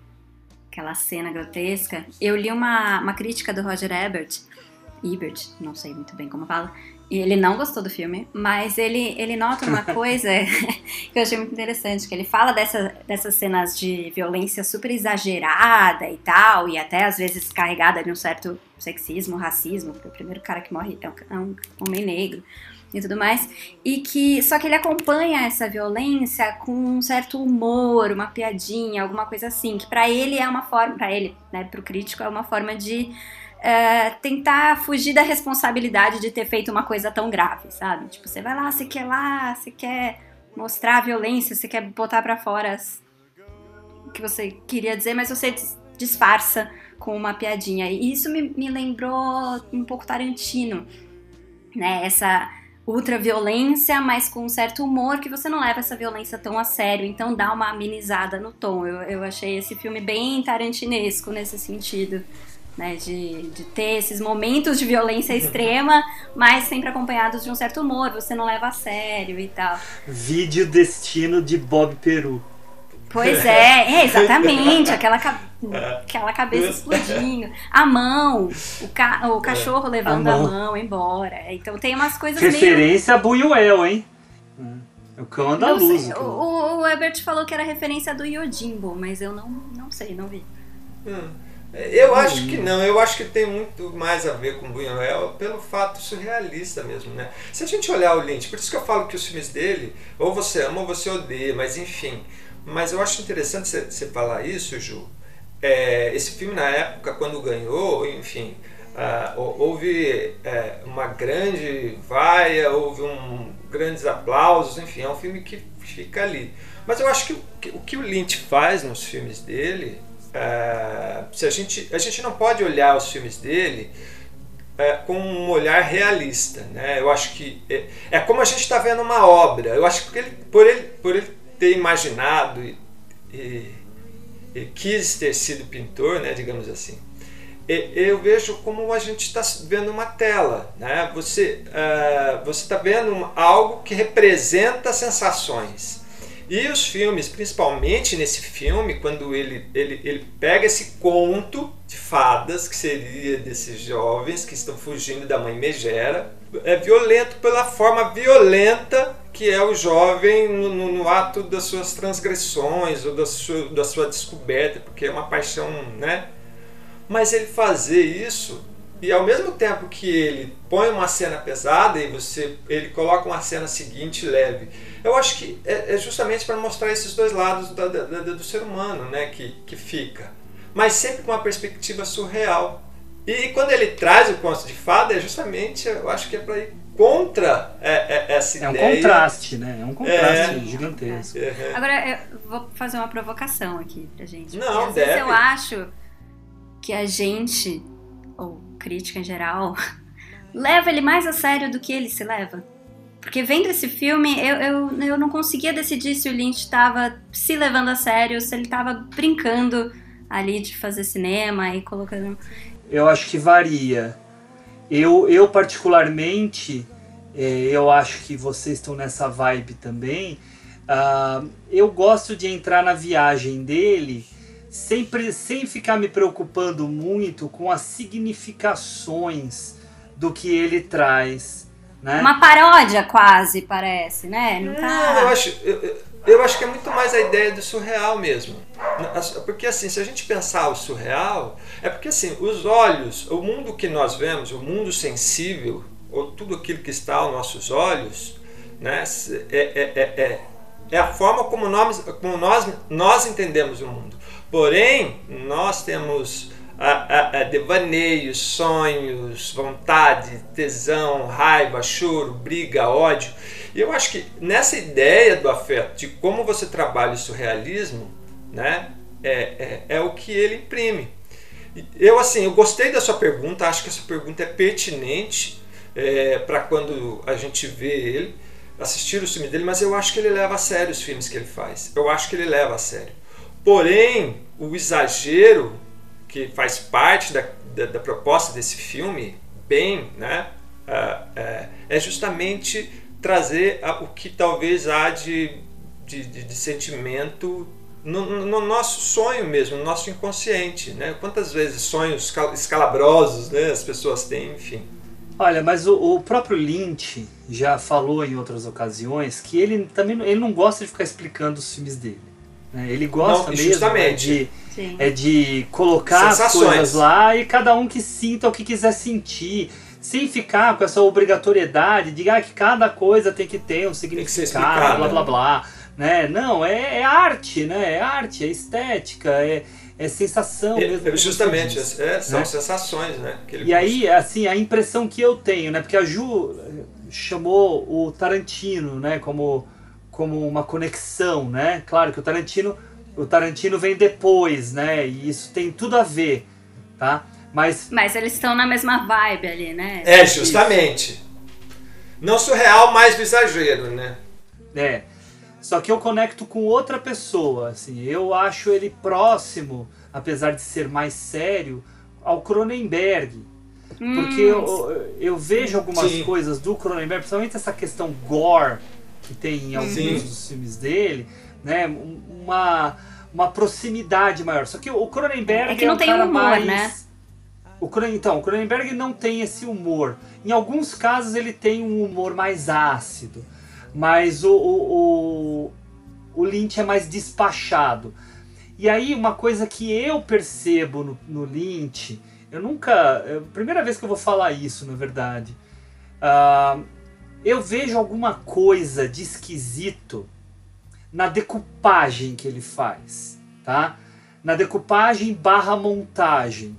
aquela cena grotesca. Eu li uma, uma crítica do Roger Ebert Ebert, não sei muito bem como fala, e ele não gostou do filme, mas ele, ele nota uma coisa que eu achei muito interessante, que ele fala dessa, dessas cenas de violência super exagerada e tal, e até às vezes carregada de um certo sexismo, racismo, porque o primeiro cara que morre é um, é um homem negro e tudo mais, e que só que ele acompanha essa violência com um certo humor, uma piadinha, alguma coisa assim, que para ele é uma forma, para ele, né, pro crítico é uma forma de uh, tentar fugir da responsabilidade de ter feito uma coisa tão grave, sabe? Tipo, você vai lá, você quer lá, você quer mostrar a violência, você quer botar para fora as... o que você queria dizer, mas você disfarça com uma piadinha. E isso me, me lembrou um pouco Tarantino, né? Essa ultra violência, mas com um certo humor que você não leva essa violência tão a sério, então dá uma amenizada no tom. Eu, eu achei esse filme bem tarantinesco nesse sentido. Né, de, de ter esses momentos de violência extrema, mas sempre acompanhados de um certo humor, você não leva a sério e tal. Vídeo Destino de Bob Peru. Pois é, é exatamente, aquela, aquela cabeça explodindo. A mão, o, ca o cachorro levando a mão. a mão. embora. Então tem umas coisas Referência meio... a Buñuel, hein? O cão andaluzo. O, o Ebert falou que era referência do Yojimbo, mas eu não, não sei, não vi. Hum. Eu acho que não, eu acho que tem muito mais a ver com Buñuel pelo fato surrealista mesmo, né? Se a gente olhar o Lynch, por isso que eu falo que os filmes dele, ou você ama ou você odeia, mas enfim, mas eu acho interessante você falar isso, Ju. É, esse filme, na época, quando ganhou, enfim, uh, houve é, uma grande vaia, houve um, grandes aplausos, enfim, é um filme que fica ali. Mas eu acho que, o que o Lynch faz nos filmes dele, uh, se a, gente, a gente não pode olhar os filmes dele uh, com um olhar realista. Né? Eu acho que é, é como a gente está vendo uma obra. Eu acho que ele, por, ele, por ele ter imaginado e, e, e quis ter sido pintor, né, digamos assim, eu vejo como a gente está vendo uma tela. Né? Você uh, está vendo algo que representa sensações. E os filmes, principalmente nesse filme, quando ele, ele, ele pega esse conto de fadas, que seria desses jovens que estão fugindo da mãe Megera, é violento pela forma violenta que é o jovem no, no, no ato das suas transgressões ou da sua, da sua descoberta, porque é uma paixão, né? Mas ele fazer isso e ao mesmo tempo que ele põe uma cena pesada e você ele coloca uma cena seguinte leve, eu acho que é, é justamente para mostrar esses dois lados da, da, da, do ser humano, né? Que, que fica, mas sempre com uma perspectiva surreal. E quando ele traz o conto de fada, é justamente, eu acho que é para ir contra é, é, essa ideia. É um contraste, né? É um contraste é. gigantesco. É. Agora, eu vou fazer uma provocação aqui pra gente. Não, às deve. vezes eu acho que a gente, ou crítica em geral, leva ele mais a sério do que ele se leva. Porque vendo esse filme, eu, eu, eu não conseguia decidir se o Lynch estava se levando a sério, se ele estava brincando ali de fazer cinema e colocando. Eu acho que varia. Eu, eu particularmente, é, eu acho que vocês estão nessa vibe também. Uh, eu gosto de entrar na viagem dele sempre, sem ficar me preocupando muito com as significações do que ele traz. Né? Uma paródia quase, parece, né? Não, tá... Não, eu acho, eu, eu acho que é muito mais a ideia do surreal mesmo. Porque assim, se a gente pensar o surreal, é porque assim, os olhos, o mundo que nós vemos, o mundo sensível, ou tudo aquilo que está aos nossos olhos, né, é, é, é, é, é a forma como, nós, como nós, nós entendemos o mundo. Porém, nós temos a, a, a devaneios, sonhos, vontade, tesão, raiva, choro, briga, ódio. E eu acho que nessa ideia do afeto, de como você trabalha o surrealismo, né, é, é, é o que ele imprime. Eu assim, eu gostei da sua pergunta, acho que essa pergunta é pertinente é, para quando a gente vê ele, assistir os filmes dele, mas eu acho que ele leva a sério os filmes que ele faz. Eu acho que ele leva a sério. Porém, o exagero que faz parte da, da, da proposta desse filme, bem, né, é, é justamente trazer o que talvez há de, de, de, de sentimento no, no, nosso sonho mesmo, no nosso inconsciente, né? Quantas vezes sonhos escalabrosos, né? As pessoas têm, enfim. Olha, mas o, o, próprio Lynch já falou em outras ocasiões que ele também ele não gosta de ficar explicando os filmes dele. Né? Ele gosta não, mesmo é de, é de colocar Sensações. as coisas lá e cada um que sinta o que quiser sentir sem ficar com essa obrigatoriedade de ah, que cada coisa tem que ter um significado, blá blá blá. Né? Não, é, é, arte, né? É arte, é estética, é, é sensação é, mesmo. Justamente, é, são né? sensações, né? e aí, assim, a impressão que eu tenho, né? Porque a Ju chamou o Tarantino, né? Como, como uma conexão, né? Claro que o Tarantino, o Tarantino vem depois, né? E isso tem tudo a ver, tá? Mas, mas eles estão na mesma vibe ali, né? É, justamente. Isso. Não surreal, mas exagero, né? É. Só que eu conecto com outra pessoa, assim. Eu acho ele próximo, apesar de ser mais sério, ao Cronenberg. Hum. Porque eu, eu vejo algumas Sim. coisas do Cronenberg, principalmente essa questão gore que tem em alguns Sim. dos filmes dele, né? Uma, uma proximidade maior. Só que o Cronenberg é, que não é um tem cara humor, mais... né? O, então, o Cronenberg não tem esse humor. Em alguns casos ele tem um humor mais ácido, mas o, o, o, o Lynch é mais despachado. E aí, uma coisa que eu percebo no, no Lynch, eu nunca. É a primeira vez que eu vou falar isso, na verdade. Uh, eu vejo alguma coisa de esquisito na decupagem que ele faz, tá? Na decupagem barra montagem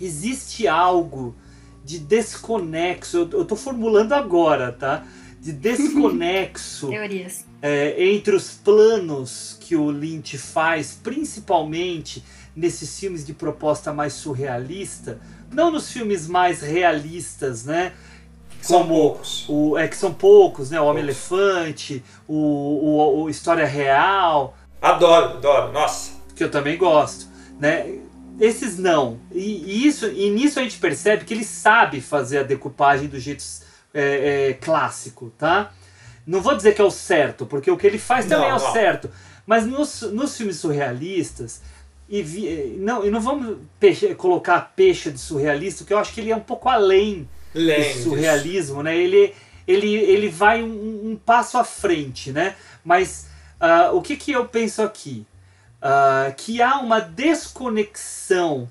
existe algo de desconexo, eu, eu tô formulando agora, tá? De desconexo é, entre os planos que o Lynch faz, principalmente nesses filmes de proposta mais surrealista, não nos filmes mais realistas, né? Como são poucos. O, é que são poucos, né? O Homem-Elefante, o, o, o História Real. Adoro, adoro, nossa. Que eu também gosto, né? Esses não. E, e, isso, e nisso a gente percebe que ele sabe fazer a decupagem do jeito é, é, clássico, tá? Não vou dizer que é o certo, porque o que ele faz também não, é o não. certo. Mas nos, nos filmes surrealistas, e, vi, não, e não vamos peixe, colocar peixe de surrealista, porque eu acho que ele é um pouco além do surrealismo, né? Ele, ele, ele vai um, um passo à frente, né? Mas uh, o que, que eu penso aqui? Uh, que há uma desconexão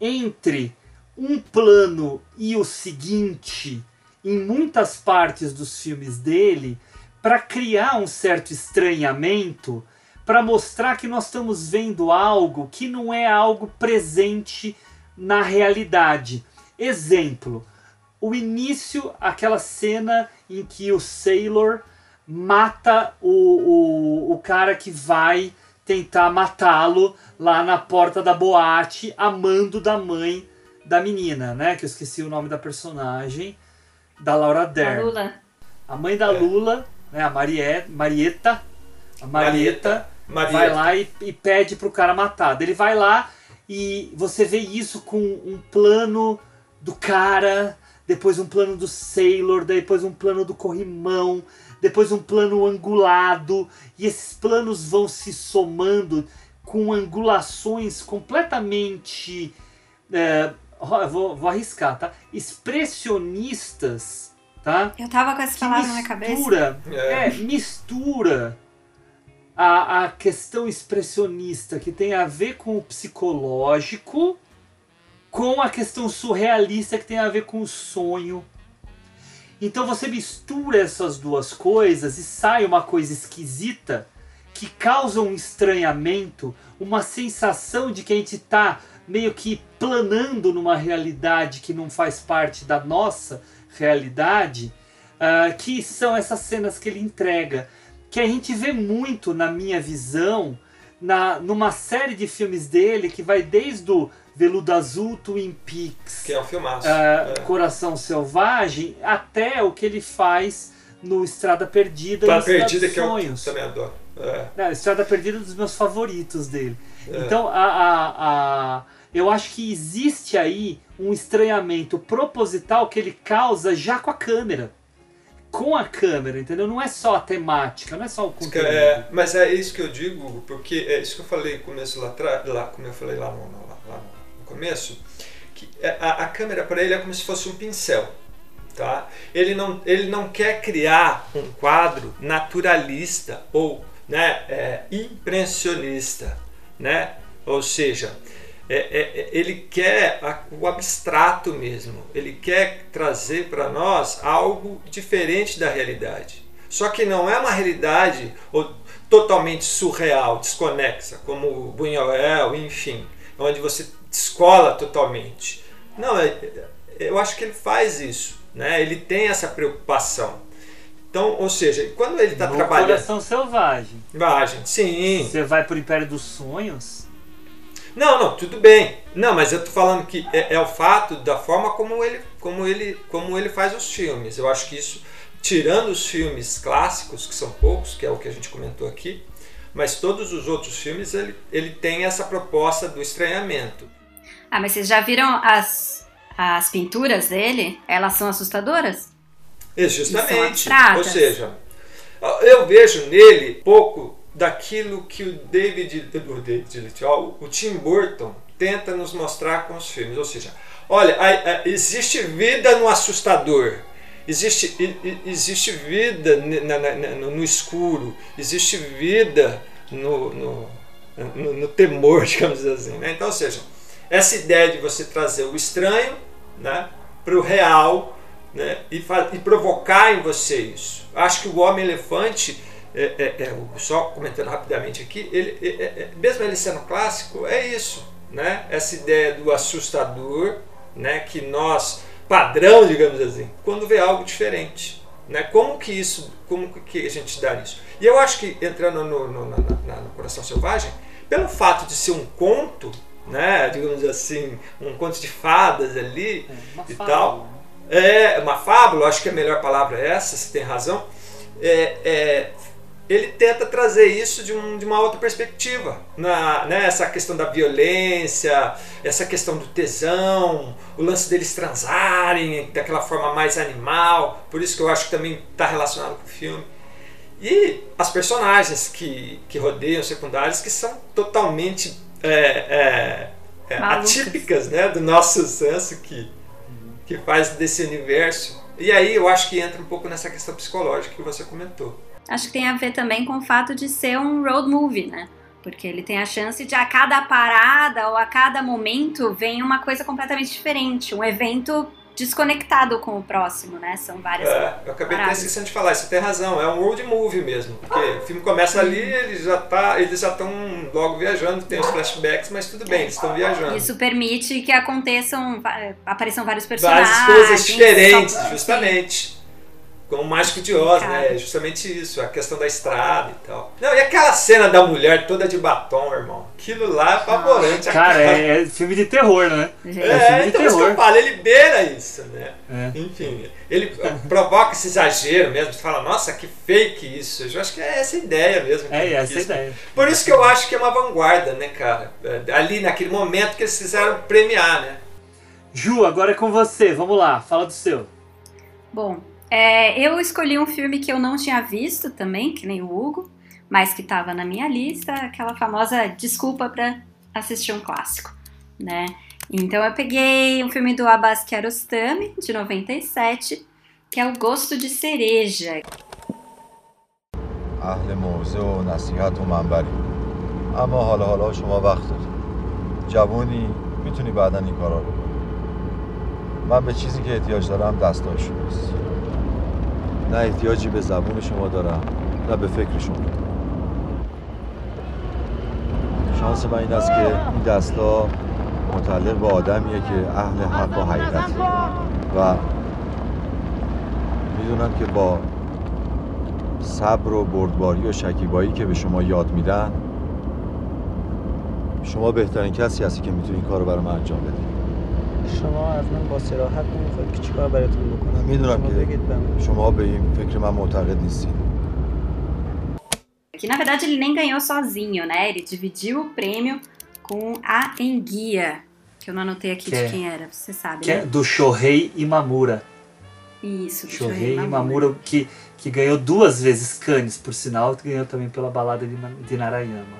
entre um plano e o seguinte em muitas partes dos filmes dele para criar um certo estranhamento, para mostrar que nós estamos vendo algo que não é algo presente na realidade. Exemplo, o início, aquela cena em que o Sailor mata o, o, o cara que vai tentar matá-lo lá na porta da boate, amando da mãe da menina, né? Que eu esqueci o nome da personagem, da Laura Dern. A Lula. A mãe da é. Lula, né? A Marieta, Marieta, a Marieta, Marieta. vai lá e, e pede pro cara matar. Ele vai lá e você vê isso com um plano do cara, depois um plano do Sailor, depois um plano do corrimão, depois um plano angulado, e esses planos vão se somando com angulações completamente. É, vou, vou arriscar, tá? Expressionistas, tá? Eu tava com essa palavra na cabeça. Mistura, é, mistura a, a questão expressionista que tem a ver com o psicológico com a questão surrealista que tem a ver com o sonho, então você mistura essas duas coisas e sai uma coisa esquisita que causa um estranhamento, uma sensação de que a gente está meio que planando numa realidade que não faz parte da nossa realidade, uh, que são essas cenas que ele entrega, que a gente vê muito na minha visão, na numa série de filmes dele que vai desde o Veludo Azul, Twin Peaks, que é um filmaço, uh, é. Coração Selvagem, até o que ele faz no Estrada Perdida Estrada Perdida que Sonhos. eu também adoro. É. Não, Estrada Perdida é um dos meus favoritos dele. É. Então, a, a, a, eu acho que existe aí um estranhamento proposital que ele causa já com a câmera. com a câmera, entendeu? Não é só a temática, não é só o conteúdo. É, mas é isso que eu digo, porque é isso que eu falei no começo lá atrás, lá, como eu falei lá no, no, lá no começo, que é, a, a câmera para ele é como se fosse um pincel. Tá? Ele, não, ele não quer criar um quadro naturalista ou né, é, impressionista, né? ou seja, é, é, ele quer a, o abstrato mesmo, ele quer trazer para nós algo diferente da realidade. Só que não é uma realidade ou, totalmente surreal, desconexa, como Buñuel, enfim, onde você descola totalmente. Não, é, eu acho que ele faz isso né? Ele tem essa preocupação. Então, ou seja, quando ele está trabalhando. Coração selvagem. Selvagem, sim. Você vai pro Império dos Sonhos? Não, não, tudo bem. Não, mas eu tô falando que é, é, o fato da forma como ele, como ele, como ele faz os filmes. Eu acho que isso, tirando os filmes clássicos que são poucos, que é o que a gente comentou aqui, mas todos os outros filmes ele, ele tem essa proposta do estranhamento. Ah, mas vocês já viram as as pinturas dele, elas são assustadoras? Isso, justamente. Ou seja, eu vejo nele pouco daquilo que o David, o, David, o Tim Burton tenta nos mostrar com os filmes. Ou seja, olha, existe vida no assustador. Existe, existe vida no escuro, existe vida no, no, no, no temor, digamos assim. Né? Então, ou seja, essa ideia de você trazer o estranho né, para o real né, e, e, provocar em você isso. Acho que o Homem-Elefante, é, é, é, só comentando rapidamente aqui, ele, é, é, é, mesmo ele sendo clássico, é isso. Né? Essa ideia do assustador, né, que nós, padrão, digamos assim, quando vê algo diferente. Né? Como que isso, como que a gente dá isso? E eu acho que entrando no, no, no, no Coração Selvagem, pelo fato de ser um conto, né, digamos assim, um conto de fadas ali é, e fábula. tal. Né? É, uma fábula, acho que a melhor palavra é essa, você tem razão. É, é, ele tenta trazer isso de, um, de uma outra perspectiva. Na, né, essa questão da violência, essa questão do tesão, o lance deles transarem daquela forma mais animal. Por isso que eu acho que também está relacionado com o filme. E as personagens que, que rodeiam secundários que são totalmente é, é, é atípicas né, do nosso senso que, que faz desse universo. E aí eu acho que entra um pouco nessa questão psicológica que você comentou. Acho que tem a ver também com o fato de ser um road movie, né? Porque ele tem a chance de a cada parada ou a cada momento vem uma coisa completamente diferente, um evento desconectado com o próximo, né? São várias. É, eu acabei até esquecendo de falar, você tem razão, é um road movie mesmo. Porque o filme começa ali, eles já tá, eles já estão logo viajando, tem os flashbacks, mas tudo bem, eles estão viajando. Isso permite que aconteçam, apareçam vários personagens. Várias coisas diferentes, justamente. Como o Mágico de Oz, né? É justamente isso, a questão da estrada e tal. Não, e aquela cena da mulher toda de batom, irmão? Aquilo lá é apavorante. Cara, é, é, filme de terror, né? É, é filme então de terror. isso que eu falo, ele beira isso, né? É. Enfim, ele provoca esse exagero mesmo. Você fala, nossa, que fake isso. Eu acho que é essa ideia mesmo. É, essa ideia. Por isso que eu acho que é uma vanguarda, né, cara? É, ali naquele momento que eles fizeram premiar, né? Ju, agora é com você. Vamos lá, fala do seu. Bom, é, eu escolhi um filme que eu não tinha visto também, que nem o Hugo, mas que estava na minha lista, aquela famosa desculpa para assistir um clássico, né? Então eu peguei um filme do Abbas Kiarostami, de 97, que é O Gosto de Cereja. اهل موضع و نصیحت و منبری اما حالا حالا شما وقت داری جوونی میتونی بعدا این کارا رو کنی من به چیزی که احتیاج دارم دستاشو نیست نه احتیاجی به زبون شما دارم نه به فکر شما شانس من این است که این دستا متعلق به آدمیه که اهل حق و حقیقت. و می‌دونم که با صبر و بردباری و شکیبایی که به شما یاد میدن شما بهترین کسی هستی که می‌تونی این کار رو برای من انجام بدی. شما از من با صراحت نمیخواید که چیکار براتون بکنم میدونم که شما به این فکر من معتقد نیستید Que na verdade ele nem ganhou sozinho, né? Ele dividiu o prêmio com a Enguia, que eu não anotei aqui que de é, quem era, você sabe, que é né? É do Shohei Imamura. Isso, do Shohei Shohei Mamura, que, que ganhou duas vezes Cannes, por sinal, ganhou também pela balada de, de Narayama.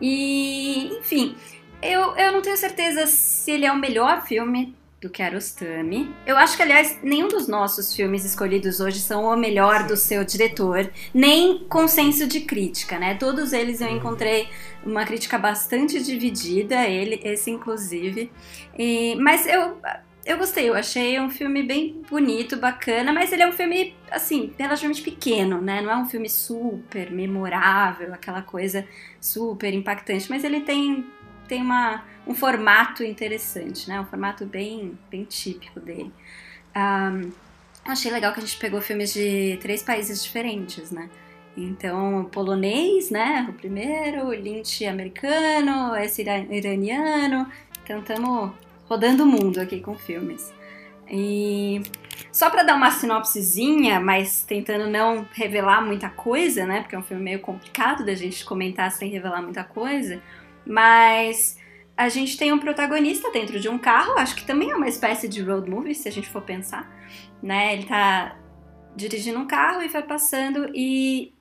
E, enfim, eu, eu não tenho certeza se ele é o melhor filme do Kiarostami. Eu acho que, aliás, nenhum dos nossos filmes escolhidos hoje são o melhor do seu diretor, nem consenso de crítica, né? Todos eles eu encontrei uma crítica bastante dividida, ele, esse inclusive. E, mas eu, eu gostei, eu achei um filme bem bonito, bacana, mas ele é um filme, assim, relativamente pequeno, né? Não é um filme super memorável, aquela coisa super impactante, mas ele tem, tem uma, um formato interessante, né? Um formato bem, bem típico dele. Um, achei legal que a gente pegou filmes de três países diferentes, né? Então, polonês, né? O primeiro, Lynch americano, esse iraniano. Então, estamos rodando o mundo aqui com filmes. E só para dar uma sinopsezinha, mas tentando não revelar muita coisa, né? Porque é um filme meio complicado da gente comentar sem revelar muita coisa. Mas a gente tem um protagonista dentro de um carro, acho que também é uma espécie de road movie, se a gente for pensar, né? Ele tá dirigindo um carro e vai passando e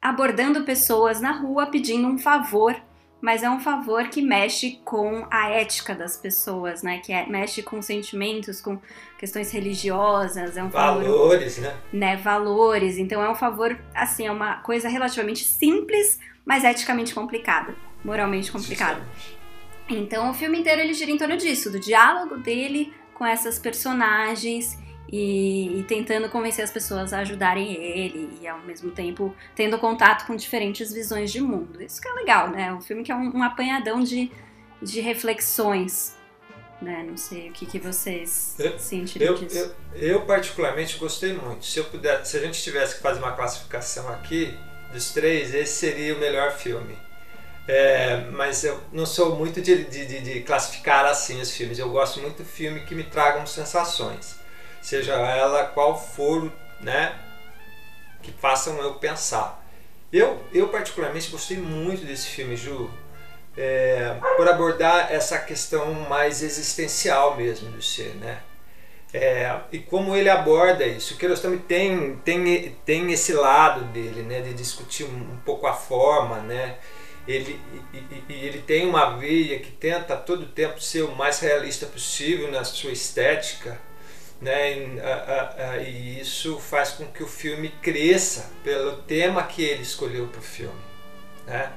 abordando pessoas na rua pedindo um favor, mas é um favor que mexe com a ética das pessoas, né? Que é, mexe com sentimentos, com questões religiosas, é um valores, favor, né? né? Valores. Então é um favor, assim, é uma coisa relativamente simples, mas eticamente complicada, moralmente complicada. Então o filme inteiro ele gira em torno disso, do diálogo dele com essas personagens e, e, tentando convencer as pessoas a ajudarem ele e ao mesmo tempo tendo contato com diferentes visões de mundo. Isso que é legal, né? Um filme que é um, um apanhadão de, de reflexões. Né? Não sei o que, que vocês eu, sentiram eu, disso. Eu, eu, particularmente gostei muito. Se eu puder, se a gente tivesse que fazer uma classificação aqui dos três, esse seria o melhor filme. É, mas eu não sou muito de, de, de, classificar assim os filmes. Eu gosto muito de filme que me tragam sensações, seja ela qual for, né, que façam eu pensar. Eu, eu particularmente gostei muito desse filme, Ju, é, por abordar essa questão mais existencial mesmo do ser, né? É, e como ele aborda isso, o Kiarostami tem, tem, tem esse lado dele, né, de discutir um, um pouco a forma, né, ele, e, e, ele tem uma veia que tenta a todo tempo ser o mais realista possível na sua estética, né? E, a, a, e isso faz com que o filme cresça pelo tema que ele escolheu para o filme. Né?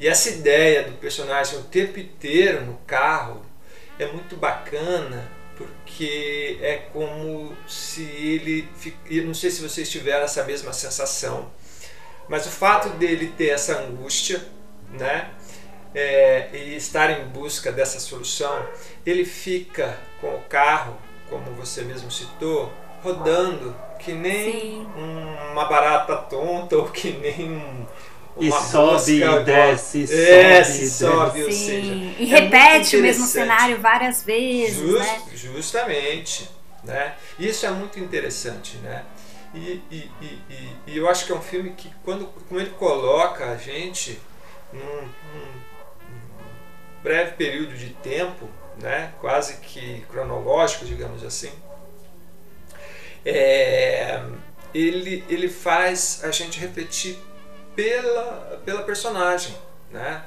E essa ideia do personagem o tempo inteiro no carro é muito bacana porque é como se ele. Eu não sei se vocês tiveram essa mesma sensação, mas o fato dele ter essa angústia né? É, e estar em busca dessa solução, ele fica com o carro, como você mesmo citou, rodando que nem um, uma barata tonta ou que nem um, e sobe e desce, e é, sobe, sobe, desce. ou seja, e é repete o mesmo cenário várias vezes, Just, né? Justamente, né? Isso é muito interessante, né? E, e, e, e, eu acho que é um filme que quando, quando ele coloca a gente num, num breve período de tempo, né, quase que cronológico, digamos assim, é, ele, ele faz a gente refletir pela, pela personagem né,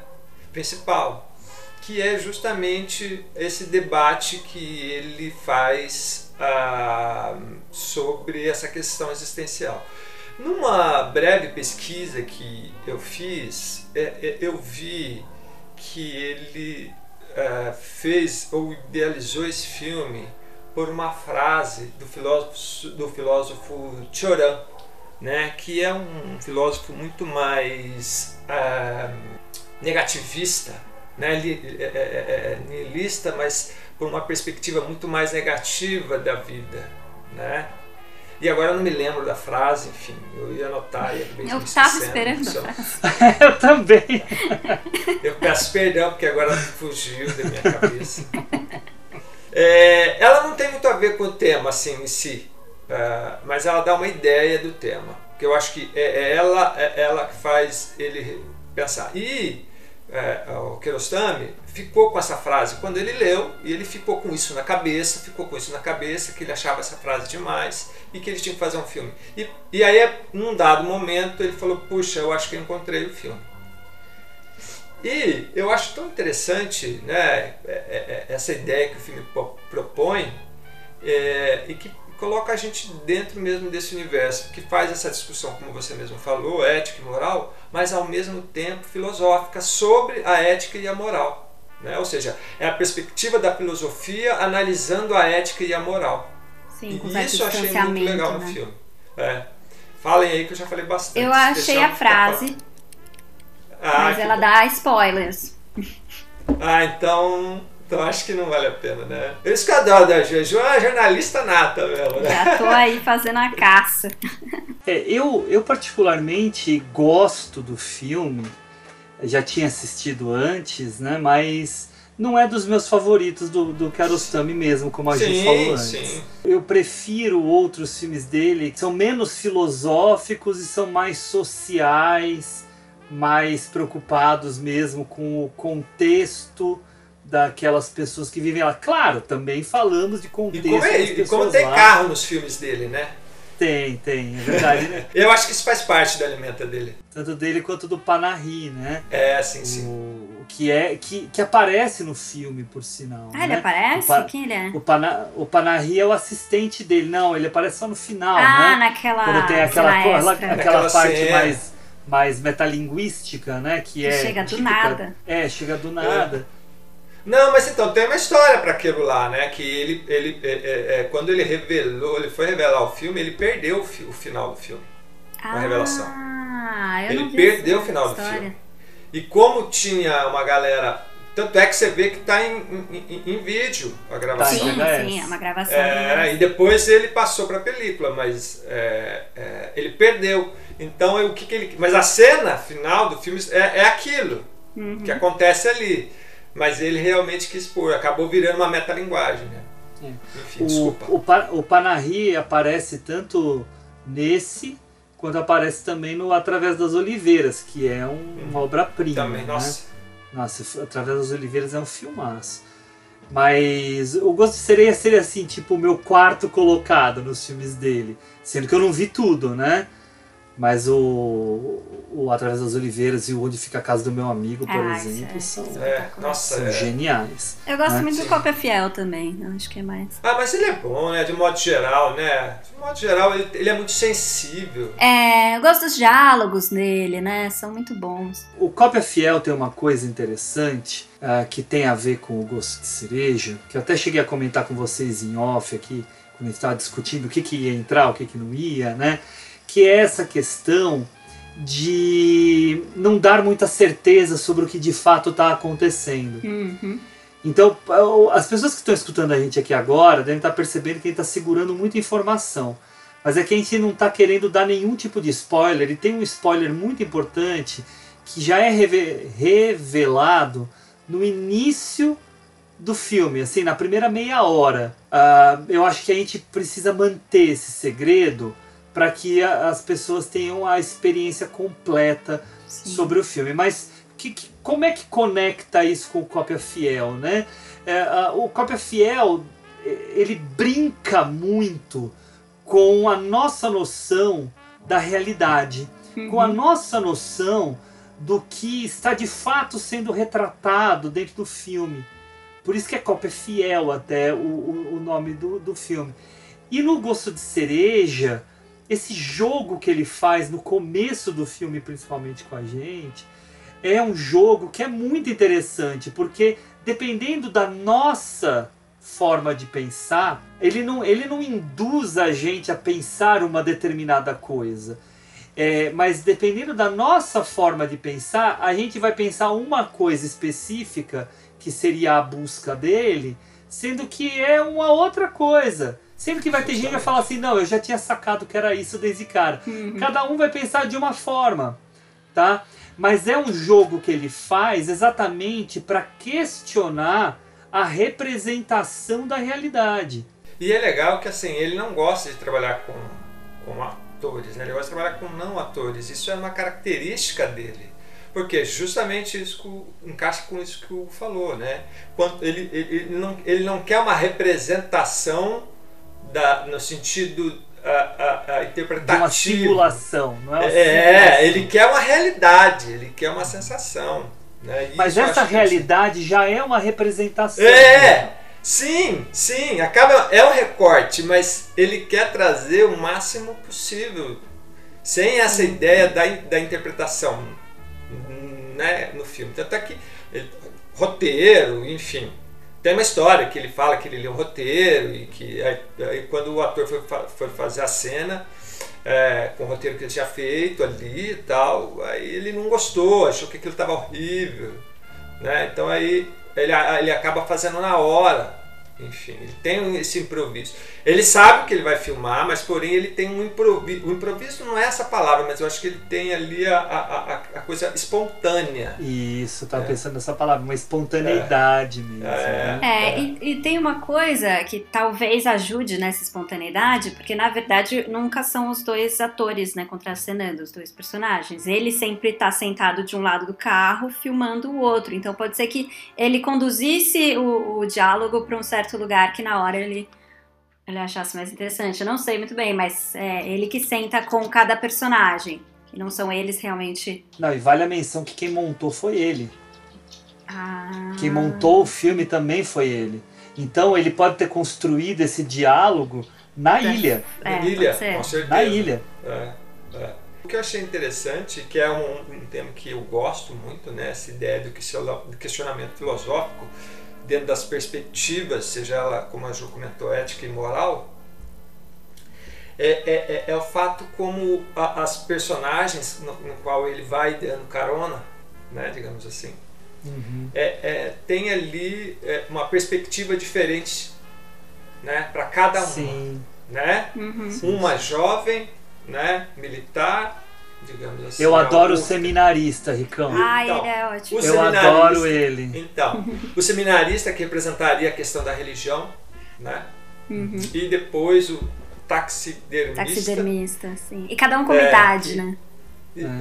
principal, que é justamente esse debate que ele faz ah, sobre essa questão existencial. Numa breve pesquisa que eu fiz, é, é, eu vi que ele é, fez ou idealizou esse filme por uma frase do filósofo, do filósofo Choran, né, que é um filósofo muito mais negativista, né, é, é, nihilista, mas por uma perspectiva muito mais negativa da vida, né? E agora eu não me lembro da frase, enfim, eu ia anotar e acabei Eu estava esperando a frase. eu também. Eu peço perdão porque agora fugiu da minha cabeça. É, ela não tem muito a ver com o tema assim em si, uh, mas ela dá uma ideia do tema. Que eu acho que é, é ela, é ela que faz ele pensar. E é, o Kiarostami ficou com essa frase quando ele leu e ele ficou com isso na cabeça, ficou com isso na cabeça, que ele achava essa frase demais e que ele tinha que fazer um filme. E, e aí, num dado momento, ele falou: Puxa, eu acho que eu encontrei o filme. E eu acho tão interessante né, é, é, essa ideia que o filme propõe é, e que coloca a gente dentro mesmo desse universo, que faz essa discussão, como você mesmo falou, ética e moral, mas ao mesmo tempo filosófica sobre a ética e a moral. Né? Ou seja, é a perspectiva da filosofia analisando a ética e a moral. Sim, e isso eu achei muito legal né? no filme. É. Falem aí que eu já falei bastante. Eu achei a frase, ah, mas ela bom. dá spoilers. Ah, então então acho que não vale a pena, né? Eu isso que eu adoro da Ju. é uma jornalista nata mesmo, né? Já tô aí fazendo a caça. É, eu, eu particularmente gosto do filme. Já tinha assistido antes, né? Mas não é dos meus favoritos do, do Kiarostami mesmo, como a sim, gente falou antes. Sim. Eu prefiro outros filmes dele que são menos filosóficos e são mais sociais, mais preocupados mesmo com o contexto daquelas pessoas que vivem lá. Claro, também falamos de contexto. E como, é, e como tem lá. carro nos filmes dele, né? Tem, tem, é verdade, né? Eu acho que isso faz parte da alimenta dele. Tanto dele quanto do Panahi, né? É, sim, sim. O, que, é, que, que aparece no filme, por sinal. Ah, né? ele aparece? Pa, Quem ele é? O, Pana, o Panahi é o assistente dele. Não, ele aparece só no final, ah, né? naquela. Quando tem aquela, aquela, aquela, aquela parte cena. mais, mais metalinguística, né? Que, que é. chega do típica, nada. É, chega do nada. É. Não, mas então tem uma história para aquilo lá, né? Que ele, ele é, é, é, quando ele revelou, ele foi revelar o filme, ele perdeu o, fi, o final do filme, ah, a revelação. Eu ele perdeu o final história. do filme. E como tinha uma galera, tanto é que você vê que tá em, em, em vídeo a gravação. Sim, né? sim, é uma gravação. É, e depois ele passou para película, mas é, é, ele perdeu. Então o que, que ele, mas a cena final do filme é, é aquilo Uhum. que acontece ali. Mas ele realmente quis pôr, acabou virando uma metalinguagem, né? É. Enfim, o, desculpa. O, Pa- o Panahi aparece tanto nesse quanto aparece também no Através das Oliveiras, que é um- uma obra-prima. Também, né? nossa. Nossa, Através das Oliveiras é um filmaço. Mas o Gosto de Sereia seria assim, tipo, o meu quarto colocado nos filmes dele. Sendo que eu não vi tudo, né? Mas o, o Através das Oliveiras e o Onde Fica a Casa do Meu Amigo, por Ah, exemplo, isso é são, É, nossa, são é. geniais. Eu gosto né? muito do Sim. Cópia Fiel também. Acho que é mais. Ah, mas ele é bom, né? De modo geral, né? De modo geral, ele, ele é muito sensível. É, eu gosto dos diálogos dele, né? São muito bons. O Cópia Fiel tem uma coisa interessante ah, que tem a ver com o gosto de cereja, que eu até cheguei a comentar com vocês em off aqui, quando a gente estava discutindo o que, que ia entrar, o que, que não ia, né? Que é essa questão de não dar muita certeza sobre o que de fato está acontecendo. Uhum. Então, as pessoas que estão escutando a gente aqui agora devem estar percebendo que a gente está segurando muita informação. Mas é que a gente não está querendo dar nenhum tipo de spoiler. E tem um spoiler muito importante que já é reve- revelado no início do filme, assim, na primeira meia hora. Ah, eu acho que a gente precisa manter esse segredo para que a- as pessoas tenham a experiência completa sobre o filme. Mas que- que- como é que conecta isso com o Cópia Fiel, né? É, a- o Cópia Fiel, ele brinca muito com a nossa noção da realidade, com a nossa noção do que está de fato sendo retratado dentro do filme. Por isso que é cópia fiel até o, o, o nome do, do filme. E no Gosto de Cereja, esse jogo que ele faz no começo do filme, principalmente com a gente, é um jogo que é muito interessante, porque dependendo da nossa forma de pensar, ele não, ele não induz a gente a pensar uma determinada coisa. É, mas dependendo da nossa forma de pensar, a gente vai pensar uma coisa específica, que seria a busca dele, sendo que é uma outra coisa. Sendo que vai ter gente que vai falar assim, não, eu já tinha sacado que era isso desde cara. Cada um vai pensar de uma forma, tá? Mas é um jogo que ele faz exatamente para questionar a representação da realidade. E é legal que assim, ele não gosta de trabalhar com, com atores, né? ele gosta de trabalhar com não atores. Isso é uma característica dele. Porque justamente isso que o- encaixa com isso que o Hugo falou, né? Quando ele, ele, ele não, ele não quer uma representação da, no sentido a, a, a De interpretativo. uma simulação, não é uma É, simulação. ele quer uma realidade, ele quer uma sensação. Né? Mas essa realidade já é uma representação. É, sim, sim, acaba é um recorte, mas ele quer trazer o máximo possível, sem essa ideia da, da interpretação, né, no filme. Tanto é que ele- roteiro, enfim, tem uma história que ele fala que ele leu um roteiro e que aí, aí quando o ator foi, foi fazer a cena é, com o roteiro que ele tinha feito ali e tal, aí ele não gostou, achou que aquilo estava horrível, né? Então aí ele, ele acaba fazendo na hora. Enfim, ele tem esse improviso. Ele sabe que ele vai filmar, mas porém ele tem um improviso. O improviso não é essa palavra, mas eu acho que ele tem ali a, a, a, a coisa espontânea. Isso, eu tava É. pensando nessa palavra, uma espontaneidade mesmo. É. né? É, E, e tem uma coisa que talvez ajude nessa espontaneidade, porque na verdade nunca são os dois atores, né, contracenando, os dois personagens. Ele sempre tá sentado de um lado do carro, filmando o outro. Então pode ser que ele conduzisse o, o diálogo para um certo lugar que na hora ele, ele achasse mais interessante. Eu não sei muito bem, mas é ele que senta com cada personagem. E não são eles realmente. Não, e vale a menção que quem montou foi ele. Ah, Quem montou o filme também foi ele. Então ele pode ter construído esse diálogo na ilha. É, Na ilha, com certeza. Na ilha. É, é. O que eu achei interessante, que é um, um tema que eu gosto muito, né, essa ideia do, que- do questionamento filosófico dentro das perspectivas, seja ela, como a Ju comentou, ética e moral, é, é, é, é o fato como a- as personagens no, no qual ele vai dando carona, né, digamos assim, Uhum. é, é, tem ali é, uma perspectiva diferente né, para cada um. Sim. Né? Uhum. Uma jovem, né, militar, digamos assim. Eu adoro o outra- seminarista, Ricão. Ah, Então, ele é ótimo. o Eu adoro ele. Então, o seminarista que representaria a questão da religião, né? Uhum. E depois o taxidermista. Taxidermista, sim. E cada um com É, idade, e- né?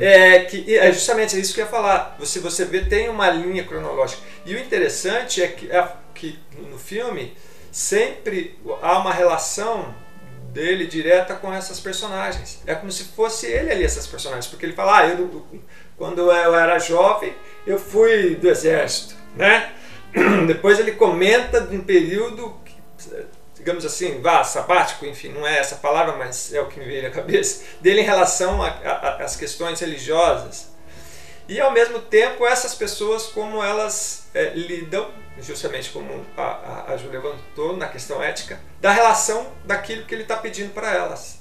É, que é justamente isso que eu ia falar. Você, você vê, tem uma linha cronológica. E o interessante é que, é que no filme sempre há uma relação dele direta com essas personagens. É como se fosse ele ali, essas personagens. Porque ele fala, ah, eu, quando eu era jovem, eu fui do exército, né? Depois ele comenta de um período, que, digamos assim, vá, sabático, enfim, não é essa palavra, mas é o que me veio na cabeça, dele em relação às questões religiosas. E ao mesmo tempo, essas pessoas, como elas é, lidam, justamente como a, a, a Ju levantou na questão ética, da relação daquilo que ele está pedindo para elas.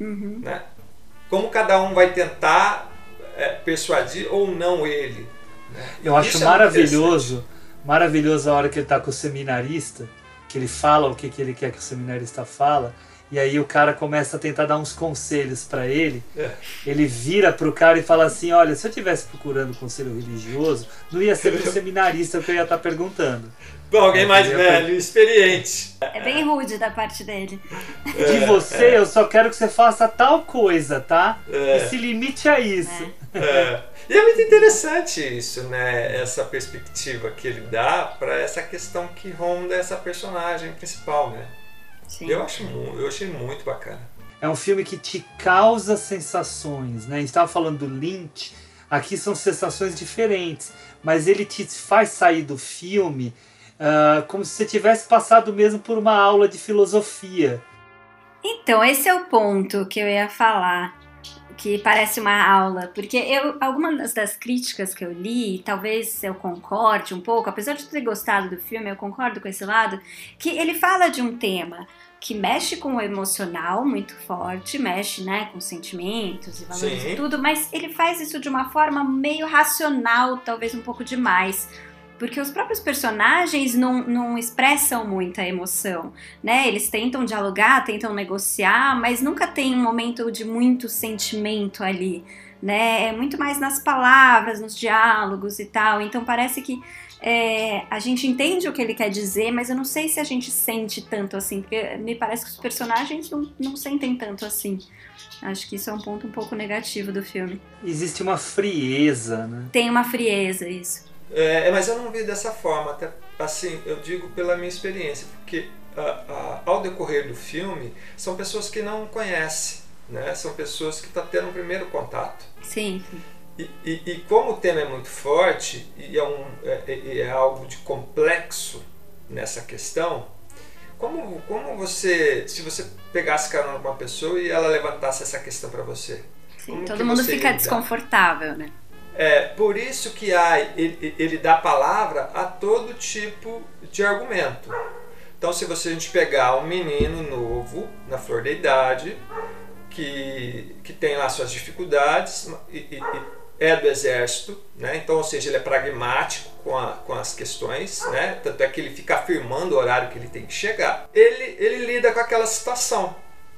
Uhum. Né? Como cada um vai tentar é, persuadir ou não ele. né? Eu acho é maravilhoso, maravilhoso a hora que ele tá com o seminarista, que ele fala o que, que ele quer que o seminarista fala, e aí o cara começa a tentar dar uns conselhos pra ele. É. Ele vira pro cara e fala assim: Olha, se eu estivesse procurando conselho religioso, não ia ser pro seminarista que eu ia estar perguntando. Bom, alguém É, mais velho, experiente. É bem rude da parte dele. De você, eu só quero que você faça tal coisa, tá? É. E se limite a isso. É. E é muito interessante isso, né? Essa perspectiva que ele dá para essa questão que ronda essa personagem principal, né? Sim. Eu acho, eu achei muito bacana. É um filme que te causa sensações, né? A gente estava falando do Lynch, aqui são sensações diferentes, mas ele te faz sair do filme ah, como se você tivesse passado mesmo por uma aula de filosofia. Então, esse é o ponto que eu ia falar, que parece uma aula, porque eu algumas das críticas que eu li, talvez eu concorde um pouco, apesar de ter gostado do filme, eu concordo com esse lado, que ele fala de um tema que mexe com o emocional muito forte, mexe, né, com sentimentos e valores Sim. e tudo, mas ele faz isso de uma forma meio racional, talvez um pouco demais. Porque os próprios personagens não, não expressam muita emoção, né? Eles tentam dialogar, tentam negociar, mas nunca tem um momento de muito sentimento ali, né? É muito mais nas palavras, nos diálogos e tal. Então parece que é, a gente entende o que ele quer dizer, mas eu não sei se a gente sente tanto assim, porque me parece que os personagens não, não sentem tanto assim. Acho que isso é um ponto um pouco negativo do filme. Existe uma frieza, né? Tem uma frieza, isso. É, mas eu não vi dessa forma, até assim, eu digo pela minha experiência, porque ao decorrer do filme, são pessoas que não conhecem, né? São pessoas que estão tá tendo um primeiro contato. Sim. E, e, e, como o tema é muito forte e é, um, é, é, é algo de complexo nessa questão, como, como você, se você pegasse carona com uma pessoa e ela levantasse essa questão para você? Sim, todo mundo fica desconfortável, né? É por isso que há, ele, ele dá palavra a todo tipo de argumento. Então, se você a gente pegar um menino novo, na flor da idade, que, que tem lá suas dificuldades e, e, é do exército, né? então, ou seja, ele é pragmático com, a, com as questões, né? tanto é que ele fica afirmando o horário que ele tem que chegar. Ele, ele lida com aquela situação,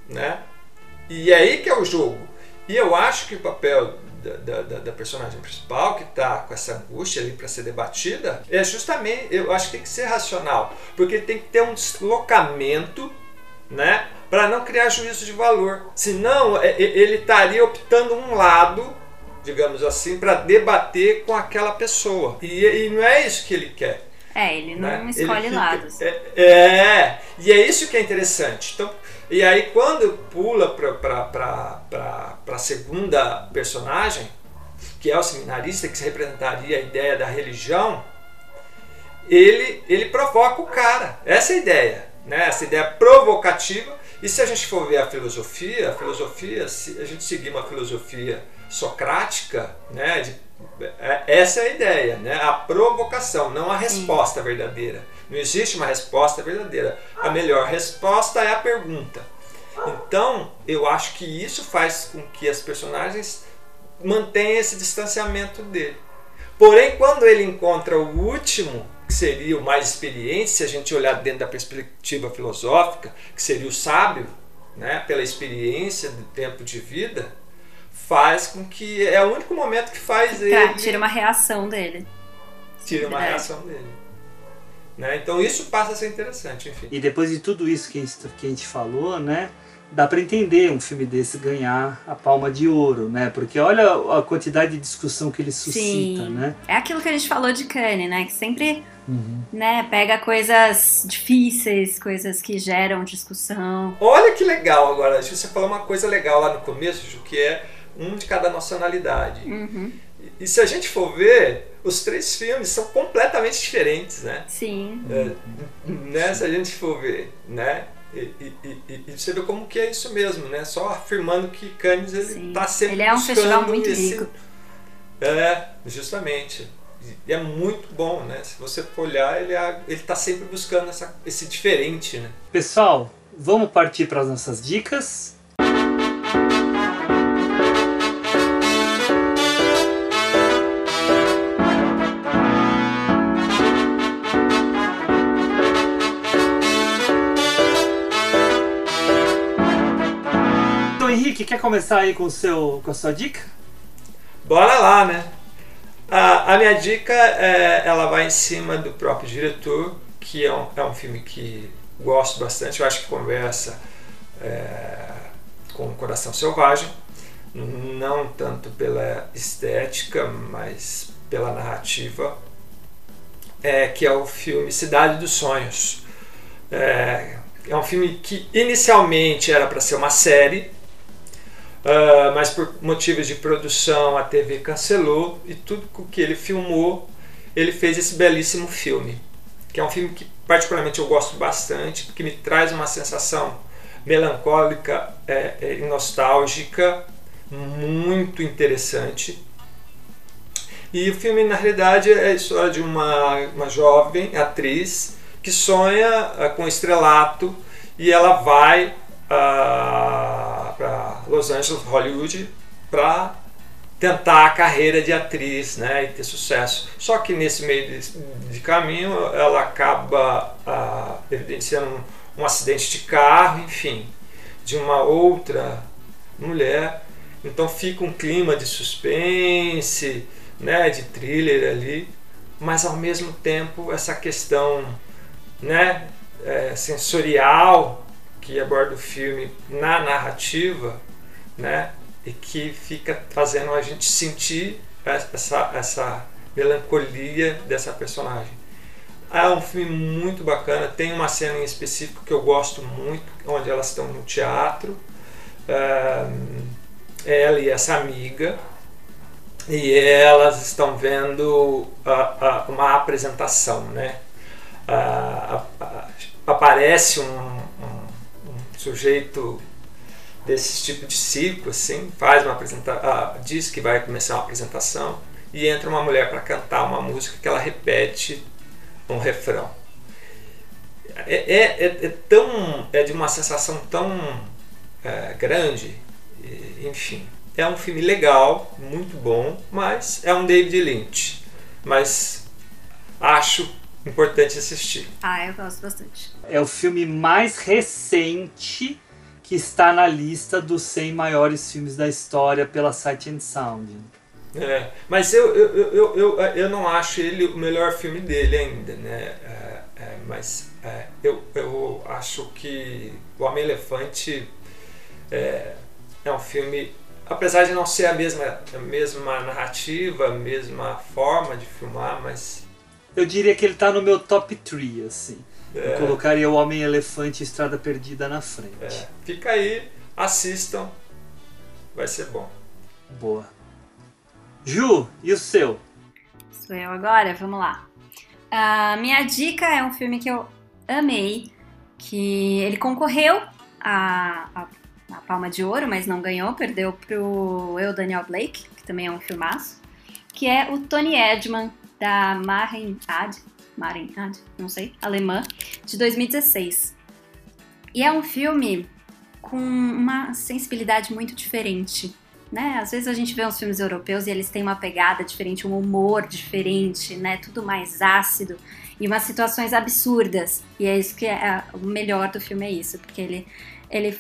né? e é aí que é o jogo. E eu acho que o papel da, da, da personagem principal, que está com essa angústia ali para ser debatida, é justamente, eu acho que tem que ser racional, porque tem que ter um deslocamento, né? Para não criar juízo de valor. Senão, é, ele estaria optando um lado digamos assim, para debater com aquela pessoa. E, e, não é isso que ele quer. É, ele não né? escolhe ele fica, lados. É, é, e é isso que é interessante. Então, e aí quando pula para a segunda personagem, que é o seminarista, que representaria a ideia da religião, ele, ele provoca o cara. Essa é a ideia. Né? Essa ideia provocativa. E se a gente for ver a filosofia, a filosofia, se a gente seguir uma filosofia socrática, né, de, é, essa é a ideia, né, a provocação, não a resposta verdadeira. Não existe uma resposta verdadeira. A melhor resposta é a pergunta. Então, eu acho que isso faz com que as personagens mantenham esse distanciamento dele. Porém, quando ele encontra o último, que seria o mais experiente, se a gente olhar dentro da perspectiva filosófica, que seria o sábio, né, pela experiência do tempo de vida, faz com que é o único momento que faz tá, ele tira uma reação dele tira uma é. reação dele né? então isso passa a ser interessante enfim e depois de tudo isso que a gente, que a gente falou né dá para entender um filme desse ganhar a palma de ouro, né? Porque olha a quantidade de discussão que ele suscita, Sim. né? É aquilo que a gente falou de Kanye, né? Que sempre uhum. né, pega coisas difíceis, coisas que geram discussão. Olha que legal agora, você falou uma coisa legal lá no começo, Ju, que é um de cada nacionalidade. Uhum. E, e, se a gente for ver, os três filmes são completamente diferentes, né? Sim. É, né? Se a gente for ver, né? E, e, e, e, você vê como que é isso mesmo, né? Só afirmando que Cannes ele está sempre Ele é um festival muito esse... rico. É, justamente. E é muito bom, né? Se você for olhar, ele é, está sempre buscando essa, esse diferente, né? Pessoal, vamos partir para as nossas dicas. Henrique, quer começar aí com, seu, com a sua dica? Bora lá, né? A, a minha dica, é, ela vai em cima do próprio diretor, que é um, é um filme que gosto bastante, eu acho que conversa é, com o Coração Selvagem, não tanto pela estética, mas pela narrativa, é, que é o filme Cidade dos Sonhos. É, é um filme que inicialmente era para ser uma série, Uh, mas por motivos de produção a TV cancelou e tudo o que ele filmou, ele fez esse belíssimo filme, que é um filme que particularmente eu gosto bastante, porque me traz uma sensação melancólica é, é, nostálgica muito interessante. E o filme, na realidade, é a história de uma, uma jovem atriz que sonha uh, com estrelato e ela vai para Los Angeles, Hollywood, para tentar a carreira de atriz né, e ter sucesso. Só que nesse meio de, de caminho ela acaba ah, evidenciando um, um, acidente de carro, enfim, de uma outra mulher. Então fica um clima de suspense, né, de thriller ali. mas ao mesmo tempo essa questão né, é, sensorial que aborda o filme na narrativa, né, e que fica fazendo a gente sentir essa, essa melancolia dessa personagem. É um filme muito bacana, tem uma cena em específico que eu gosto muito, onde elas estão no teatro, ela e essa amiga, e elas estão vendo uma apresentação, né? aparece um, um, um, sujeito desse tipo de circo, assim, faz uma apresentação, diz que vai começar uma apresentação e entra uma mulher para cantar uma música que ela repete um refrão. É, é, é, é tão, é de uma sensação tão é, grande, enfim. É um filme legal, muito bom, mas é um David Lynch. Mas acho importante assistir. Ah, eu gosto bastante. É o filme mais recente que está na lista dos 100 maiores filmes da história pela Sight and Sound. É, mas eu, eu, eu, eu, eu não acho ele o melhor filme dele ainda, né? É, é, mas é, eu, eu acho que O Homem-Elefante é, é um filme, apesar de não ser a mesma, a mesma narrativa, a mesma forma de filmar, mas. Eu diria que ele está no meu top 3, assim. É. Eu colocaria o Homem-Elefante e Estrada Perdida na frente. É. Fica aí, assistam, vai ser bom. Boa. Ju, e o seu? Sou eu agora? Vamos lá. Uh, minha dica é um filme que eu amei, que ele concorreu a, a, a, Palma de Ouro, mas não ganhou, perdeu pro Eu Daniel Blake, que também é um filmaço, que é o Tony Edman, da Maren Ad, Maren Ad, não sei, alemã, de 2016. E é um filme com uma sensibilidade muito diferente. Né? Às vezes a gente vê uns filmes europeus e eles têm uma pegada diferente, um humor diferente, né? Tudo mais ácido e umas situações absurdas. E é isso que é o melhor do filme é isso, porque ele ele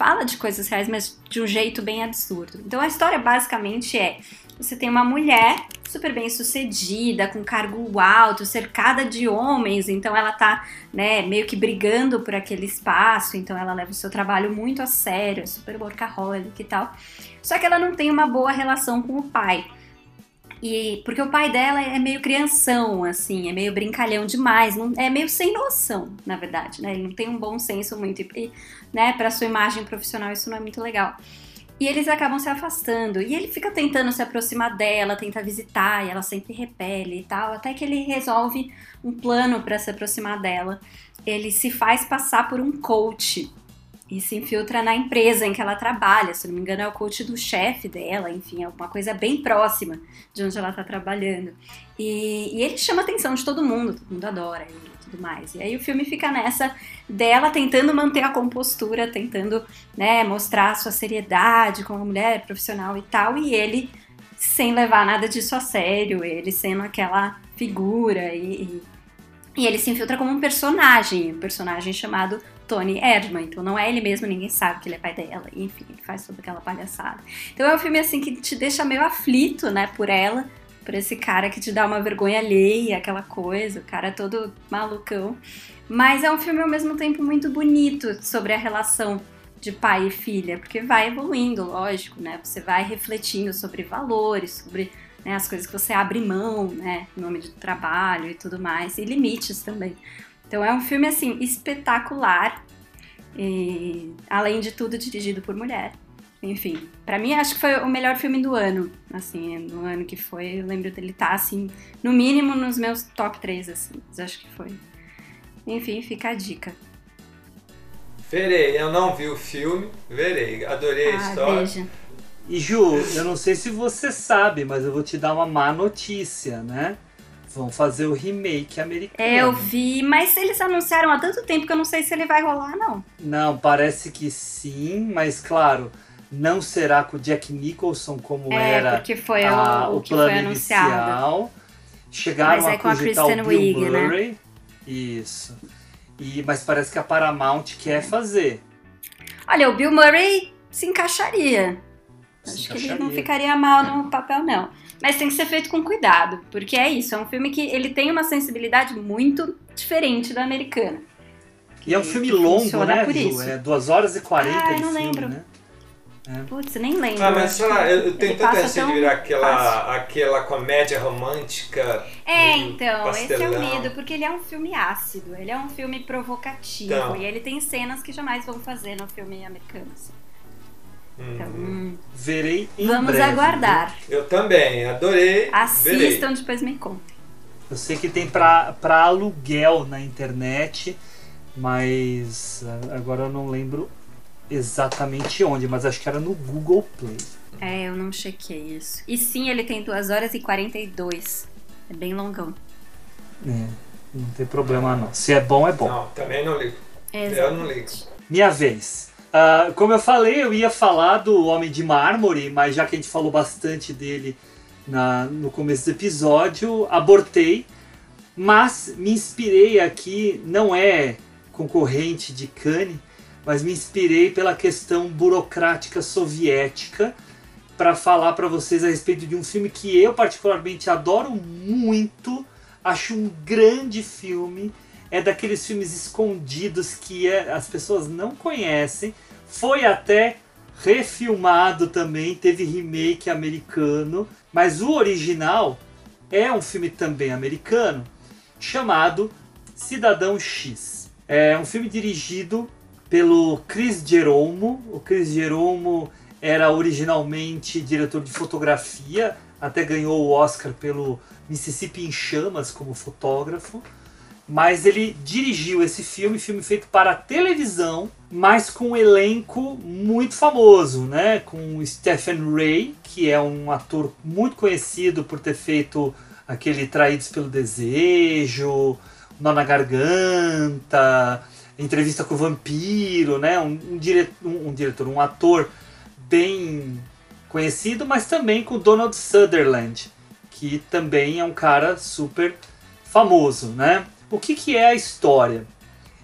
fala de coisas reais, mas de um jeito bem absurdo. Então a história basicamente é: você tem uma mulher super bem sucedida, com cargo alto, cercada de homens, então ela tá, né, meio que brigando por aquele espaço, então ela leva o seu trabalho muito a sério, é super workaholic e tal. Só que ela não tem uma boa relação com o pai. E porque o pai dela é meio crianção, assim, é meio brincalhão demais, não, é meio sem noção, na verdade, né? Ele não tem um bom senso muito, e, né, para sua imagem profissional isso não é muito legal. E eles acabam se afastando. E ele fica tentando se aproximar dela, tenta visitar, e ela sempre repele e tal, até que ele resolve um plano para se aproximar dela. Ele se faz passar por um coach e se infiltra na empresa em que ela trabalha. Se não me engano, é o coach do chefe dela, enfim, é coisa bem próxima de onde ela está trabalhando. E, e, ele chama a atenção de todo mundo, todo mundo adora ele e tudo mais. E aí o filme fica nessa dela tentando manter a compostura, tentando né, mostrar a sua seriedade como mulher profissional e tal, e ele sem levar nada disso a sério, ele sendo aquela figura e, e, e ele se infiltra como um personagem, um personagem chamado Tony Erdman, então não é ele mesmo, ninguém sabe que ele é pai dela, enfim, ele faz toda aquela palhaçada. Então é um filme assim que te deixa meio aflito, né, por ela, por esse cara que te dá uma vergonha alheia, aquela coisa, o cara todo malucão. Mas é um filme ao mesmo tempo muito bonito sobre a relação de pai e filha, porque vai evoluindo, lógico, né? Você vai refletindo sobre valores, sobre né, as coisas que você abre mão, né? Em nome do trabalho e tudo mais, e limites também. Então é um filme assim espetacular, e, além de tudo dirigido por mulher. Enfim, para mim acho que foi o melhor filme do ano, assim, no ano que foi, eu lembro dele estar tá, assim, no mínimo nos meus top 3 assim, acho que foi. Enfim, fica a dica. Verei, eu não vi o filme, verei, adorei a ah, história. Veja. E Ju, eu não sei se você sabe, mas eu vou te dar uma má notícia, né? Vão fazer o remake americano. É, eu vi, mas eles anunciaram há tanto tempo que eu não sei se ele vai rolar, não. Não, parece que sim, mas claro, não será com o Jack Nicholson como é, era porque foi a, o, o, plano inicial. Chegaram mas é a Bill Wig, né? Murray. Né? Isso. E, mas parece que a Paramount quer fazer. Olha, o Bill Murray se encaixaria. Se Acho encaixaria. que ele não ficaria mal no papel, não. Mas tem que ser feito com cuidado, porque é isso, é um filme que ele tem uma sensibilidade muito diferente da americana. E é um filme longo, né, por Ju? isso. É 2 horas e 40 Ah, eu de não filme, lembro. né? É. Putz, nem lembro. Ah, mas sei lá, eu, eu tenho tanta ânsia de virar fácil. aquela, aquela comédia romântica. É, então, esse é o pastelão. medo, porque ele é um filme ácido, ele é um filme provocativo, Então. e ele tem cenas que jamais vão fazer no filme americano. assim. Então, hum, Verei em vamos breve, aguardar. Eu também, adorei. verei. Assistam, depois me contem. Eu sei que tem pra, pra aluguel na internet, mas ah, agora eu não lembro exatamente onde, mas acho que era no Google Play. É, eu não chequei isso. E sim, ele tem 2 horas e 42. É bem longão. É, não tem problema não. Se é bom, é bom. Não, também não ligo. Eu Exatamente. não ligo. Minha vez. Ah, como eu falei, eu ia falar do Homem de Mármore, mas já que a gente falou bastante dele na- no começo do episódio, abortei. Mas me inspirei aqui, não é concorrente de Cannes, mas me inspirei pela questão burocrática soviética para falar para vocês a respeito de um filme que eu particularmente adoro muito, acho um grande filme, é daqueles filmes escondidos que é- as pessoas não conhecem, foi até refilmado também, teve remake americano, mas o original é um filme também americano chamado Cidadão X. É um filme dirigido pelo Chris Geromo. O Chris Geromo era originalmente diretor de fotografia, até ganhou o Oscar pelo Mississippi em Chamas como fotógrafo. Mas ele dirigiu esse filme, filme feito para televisão, mas com um elenco muito famoso, né? Com Stephen Ray, que é um ator muito conhecido por ter feito aquele Traídos pelo Desejo, Nó na Garganta, Entrevista com o Vampiro, né? Um, um, dire... um, um diretor, um ator bem conhecido, mas também com Donald Sutherland, que também é um cara super famoso, né? O que, que é a história?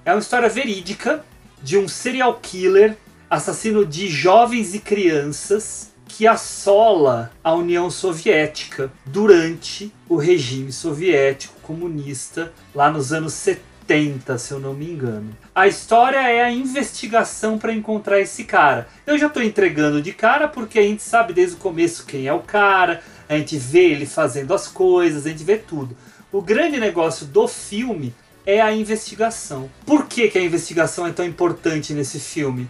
É uma história verídica de um serial killer, assassino de jovens e crianças, que assola a União Soviética durante o regime soviético comunista lá nos anos 70, se eu não me engano. A história é a investigação para encontrar esse cara. Eu já estou entregando de cara porque a gente sabe desde o começo quem é o cara, a gente vê ele fazendo as coisas, a gente vê tudo. O grande negócio do filme é a investigação. Por que, que a investigação é tão importante nesse filme?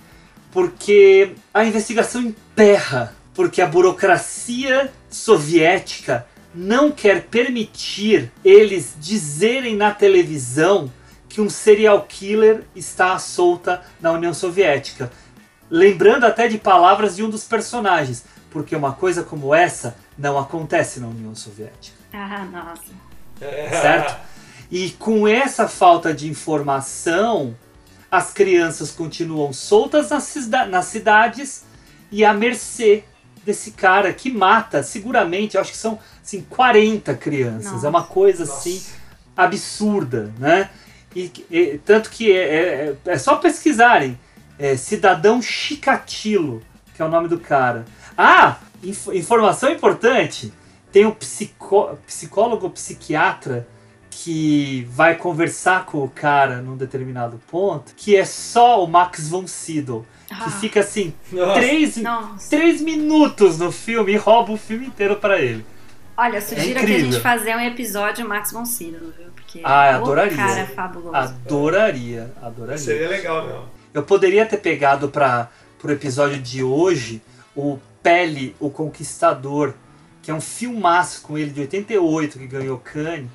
Porque a investigação emperra, porque a burocracia soviética não quer permitir eles dizerem na televisão que um serial killer está à solta na União Soviética. Lembrando até de palavras de um dos personagens, porque uma coisa como essa não acontece na União Soviética Ah, nossa. Certo? E com essa falta de informação, as crianças continuam soltas nas, cida- nas cidades e à mercê desse cara que mata, seguramente, eu acho que são assim, 40 crianças. Nossa. É uma coisa assim absurda, né? E, e- tanto que é, é- é só pesquisarem. É, Cidadão Chikatilo, que é o nome do cara. Ah, inf- informação importante. Tem um psicó- psicólogo, psiquiatra que vai conversar com o cara num determinado ponto, que é só o Max von Sydow. Que Ah. fica assim, Nossa. três, Nossa. três minutos no filme e rouba o filme inteiro pra ele. Olha, eu sugiro que a É gente fazer um episódio Max von Sydow, viu? Porque Ah, o adoraria. cara é fabuloso. Adoraria, adoraria. Seria legal mesmo. Eu poderia ter pegado para o episódio de hoje o Pele, o Conquistador, que é um filmaço com ele de 88 que ganhou Cannes.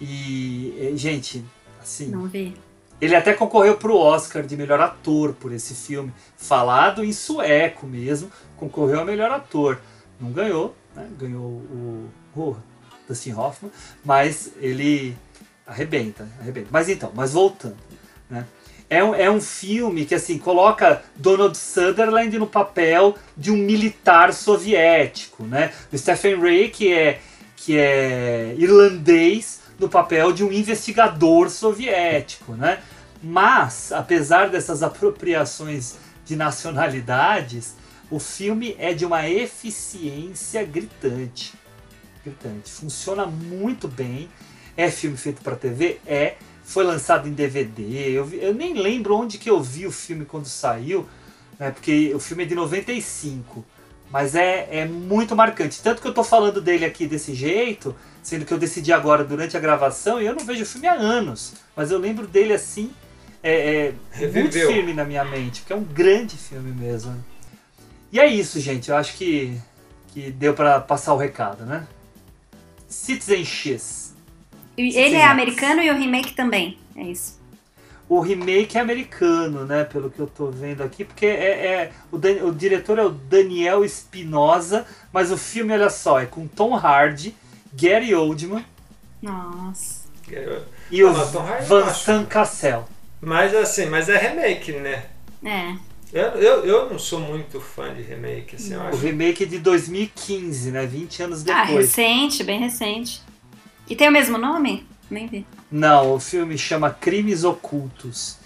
E, eh, gente, assim, Não vi. ele até concorreu pro Oscar de melhor ator por esse filme, falado em sueco mesmo, concorreu a melhor ator. Não ganhou, né? ganhou o, o Dustin Hoffman, mas ele arrebenta, arrebenta. Mas então, mas voltando, né? É um, é um filme que assim coloca Donald Sutherland no papel de um militar soviético, né? O Stephen Ray que é que é irlandês no papel de um investigador soviético, né? Mas apesar dessas apropriações de nacionalidades, o filme é de uma eficiência gritante. gritante. Funciona muito bem. É filme feito para TV? É. Foi lançado em DVD. Eu, vi, eu, nem lembro onde que eu vi o filme quando saiu, né? Porque o filme é de 95. Mas é, é muito marcante. Tanto que eu tô falando dele aqui desse jeito, sendo que eu decidi agora durante a gravação, e eu não vejo o filme há anos. Mas eu lembro dele assim, é, é muito firme na minha mente, porque é um grande filme mesmo. E é isso, gente. Eu acho que, que deu para passar o recado, né? Citizen X. Ele é americano e o remake também, é isso. O remake é americano, né? Pelo que eu tô vendo aqui, porque é, é o, Dan, o diretor é o Daniel Espinosa, mas o filme, olha só, é com Tom Hardy, Gary Oldman. Nossa. E o Vincent Cassel. Mas assim, mas é remake, né? É. Eu, eu, eu não sou muito fã de remake, assim, eu O acho. remake é de 2015, né? 20 anos Ah, depois. recente, bem recente. E tem o mesmo nome? Nem vi. Não, o filme chama Crimes Ocultos.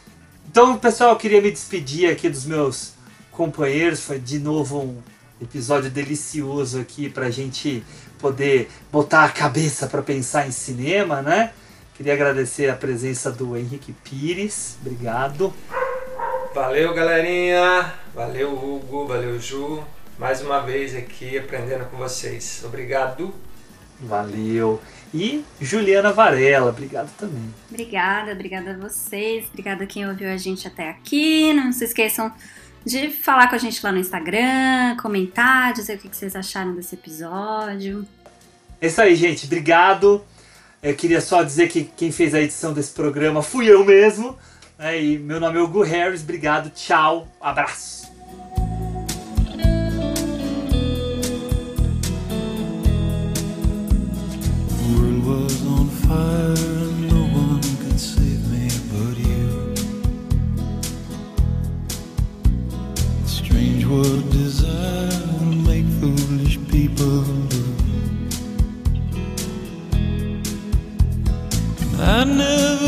Então, pessoal, eu queria me despedir aqui dos meus companheiros. Foi de novo um episódio delicioso aqui pra gente poder botar a cabeça pra pensar em cinema, né? Queria agradecer a presença do Henrique Pires. Obrigado. Valeu, galerinha. Valeu, Hugo. Valeu, Ju. Mais uma vez aqui aprendendo com vocês. Obrigado. Valeu. E Juliana Varela, obrigado também. Obrigada, obrigada a vocês. Obrigada a quem ouviu a gente até aqui. Não se esqueçam de falar com a gente lá no Instagram, comentar, dizer o que vocês acharam desse episódio. É isso aí, gente. Obrigado. Eu queria só dizer que quem fez a edição desse programa fui eu mesmo. né? E meu nome é Hugo Harris. Obrigado. Tchau. Abraço. I never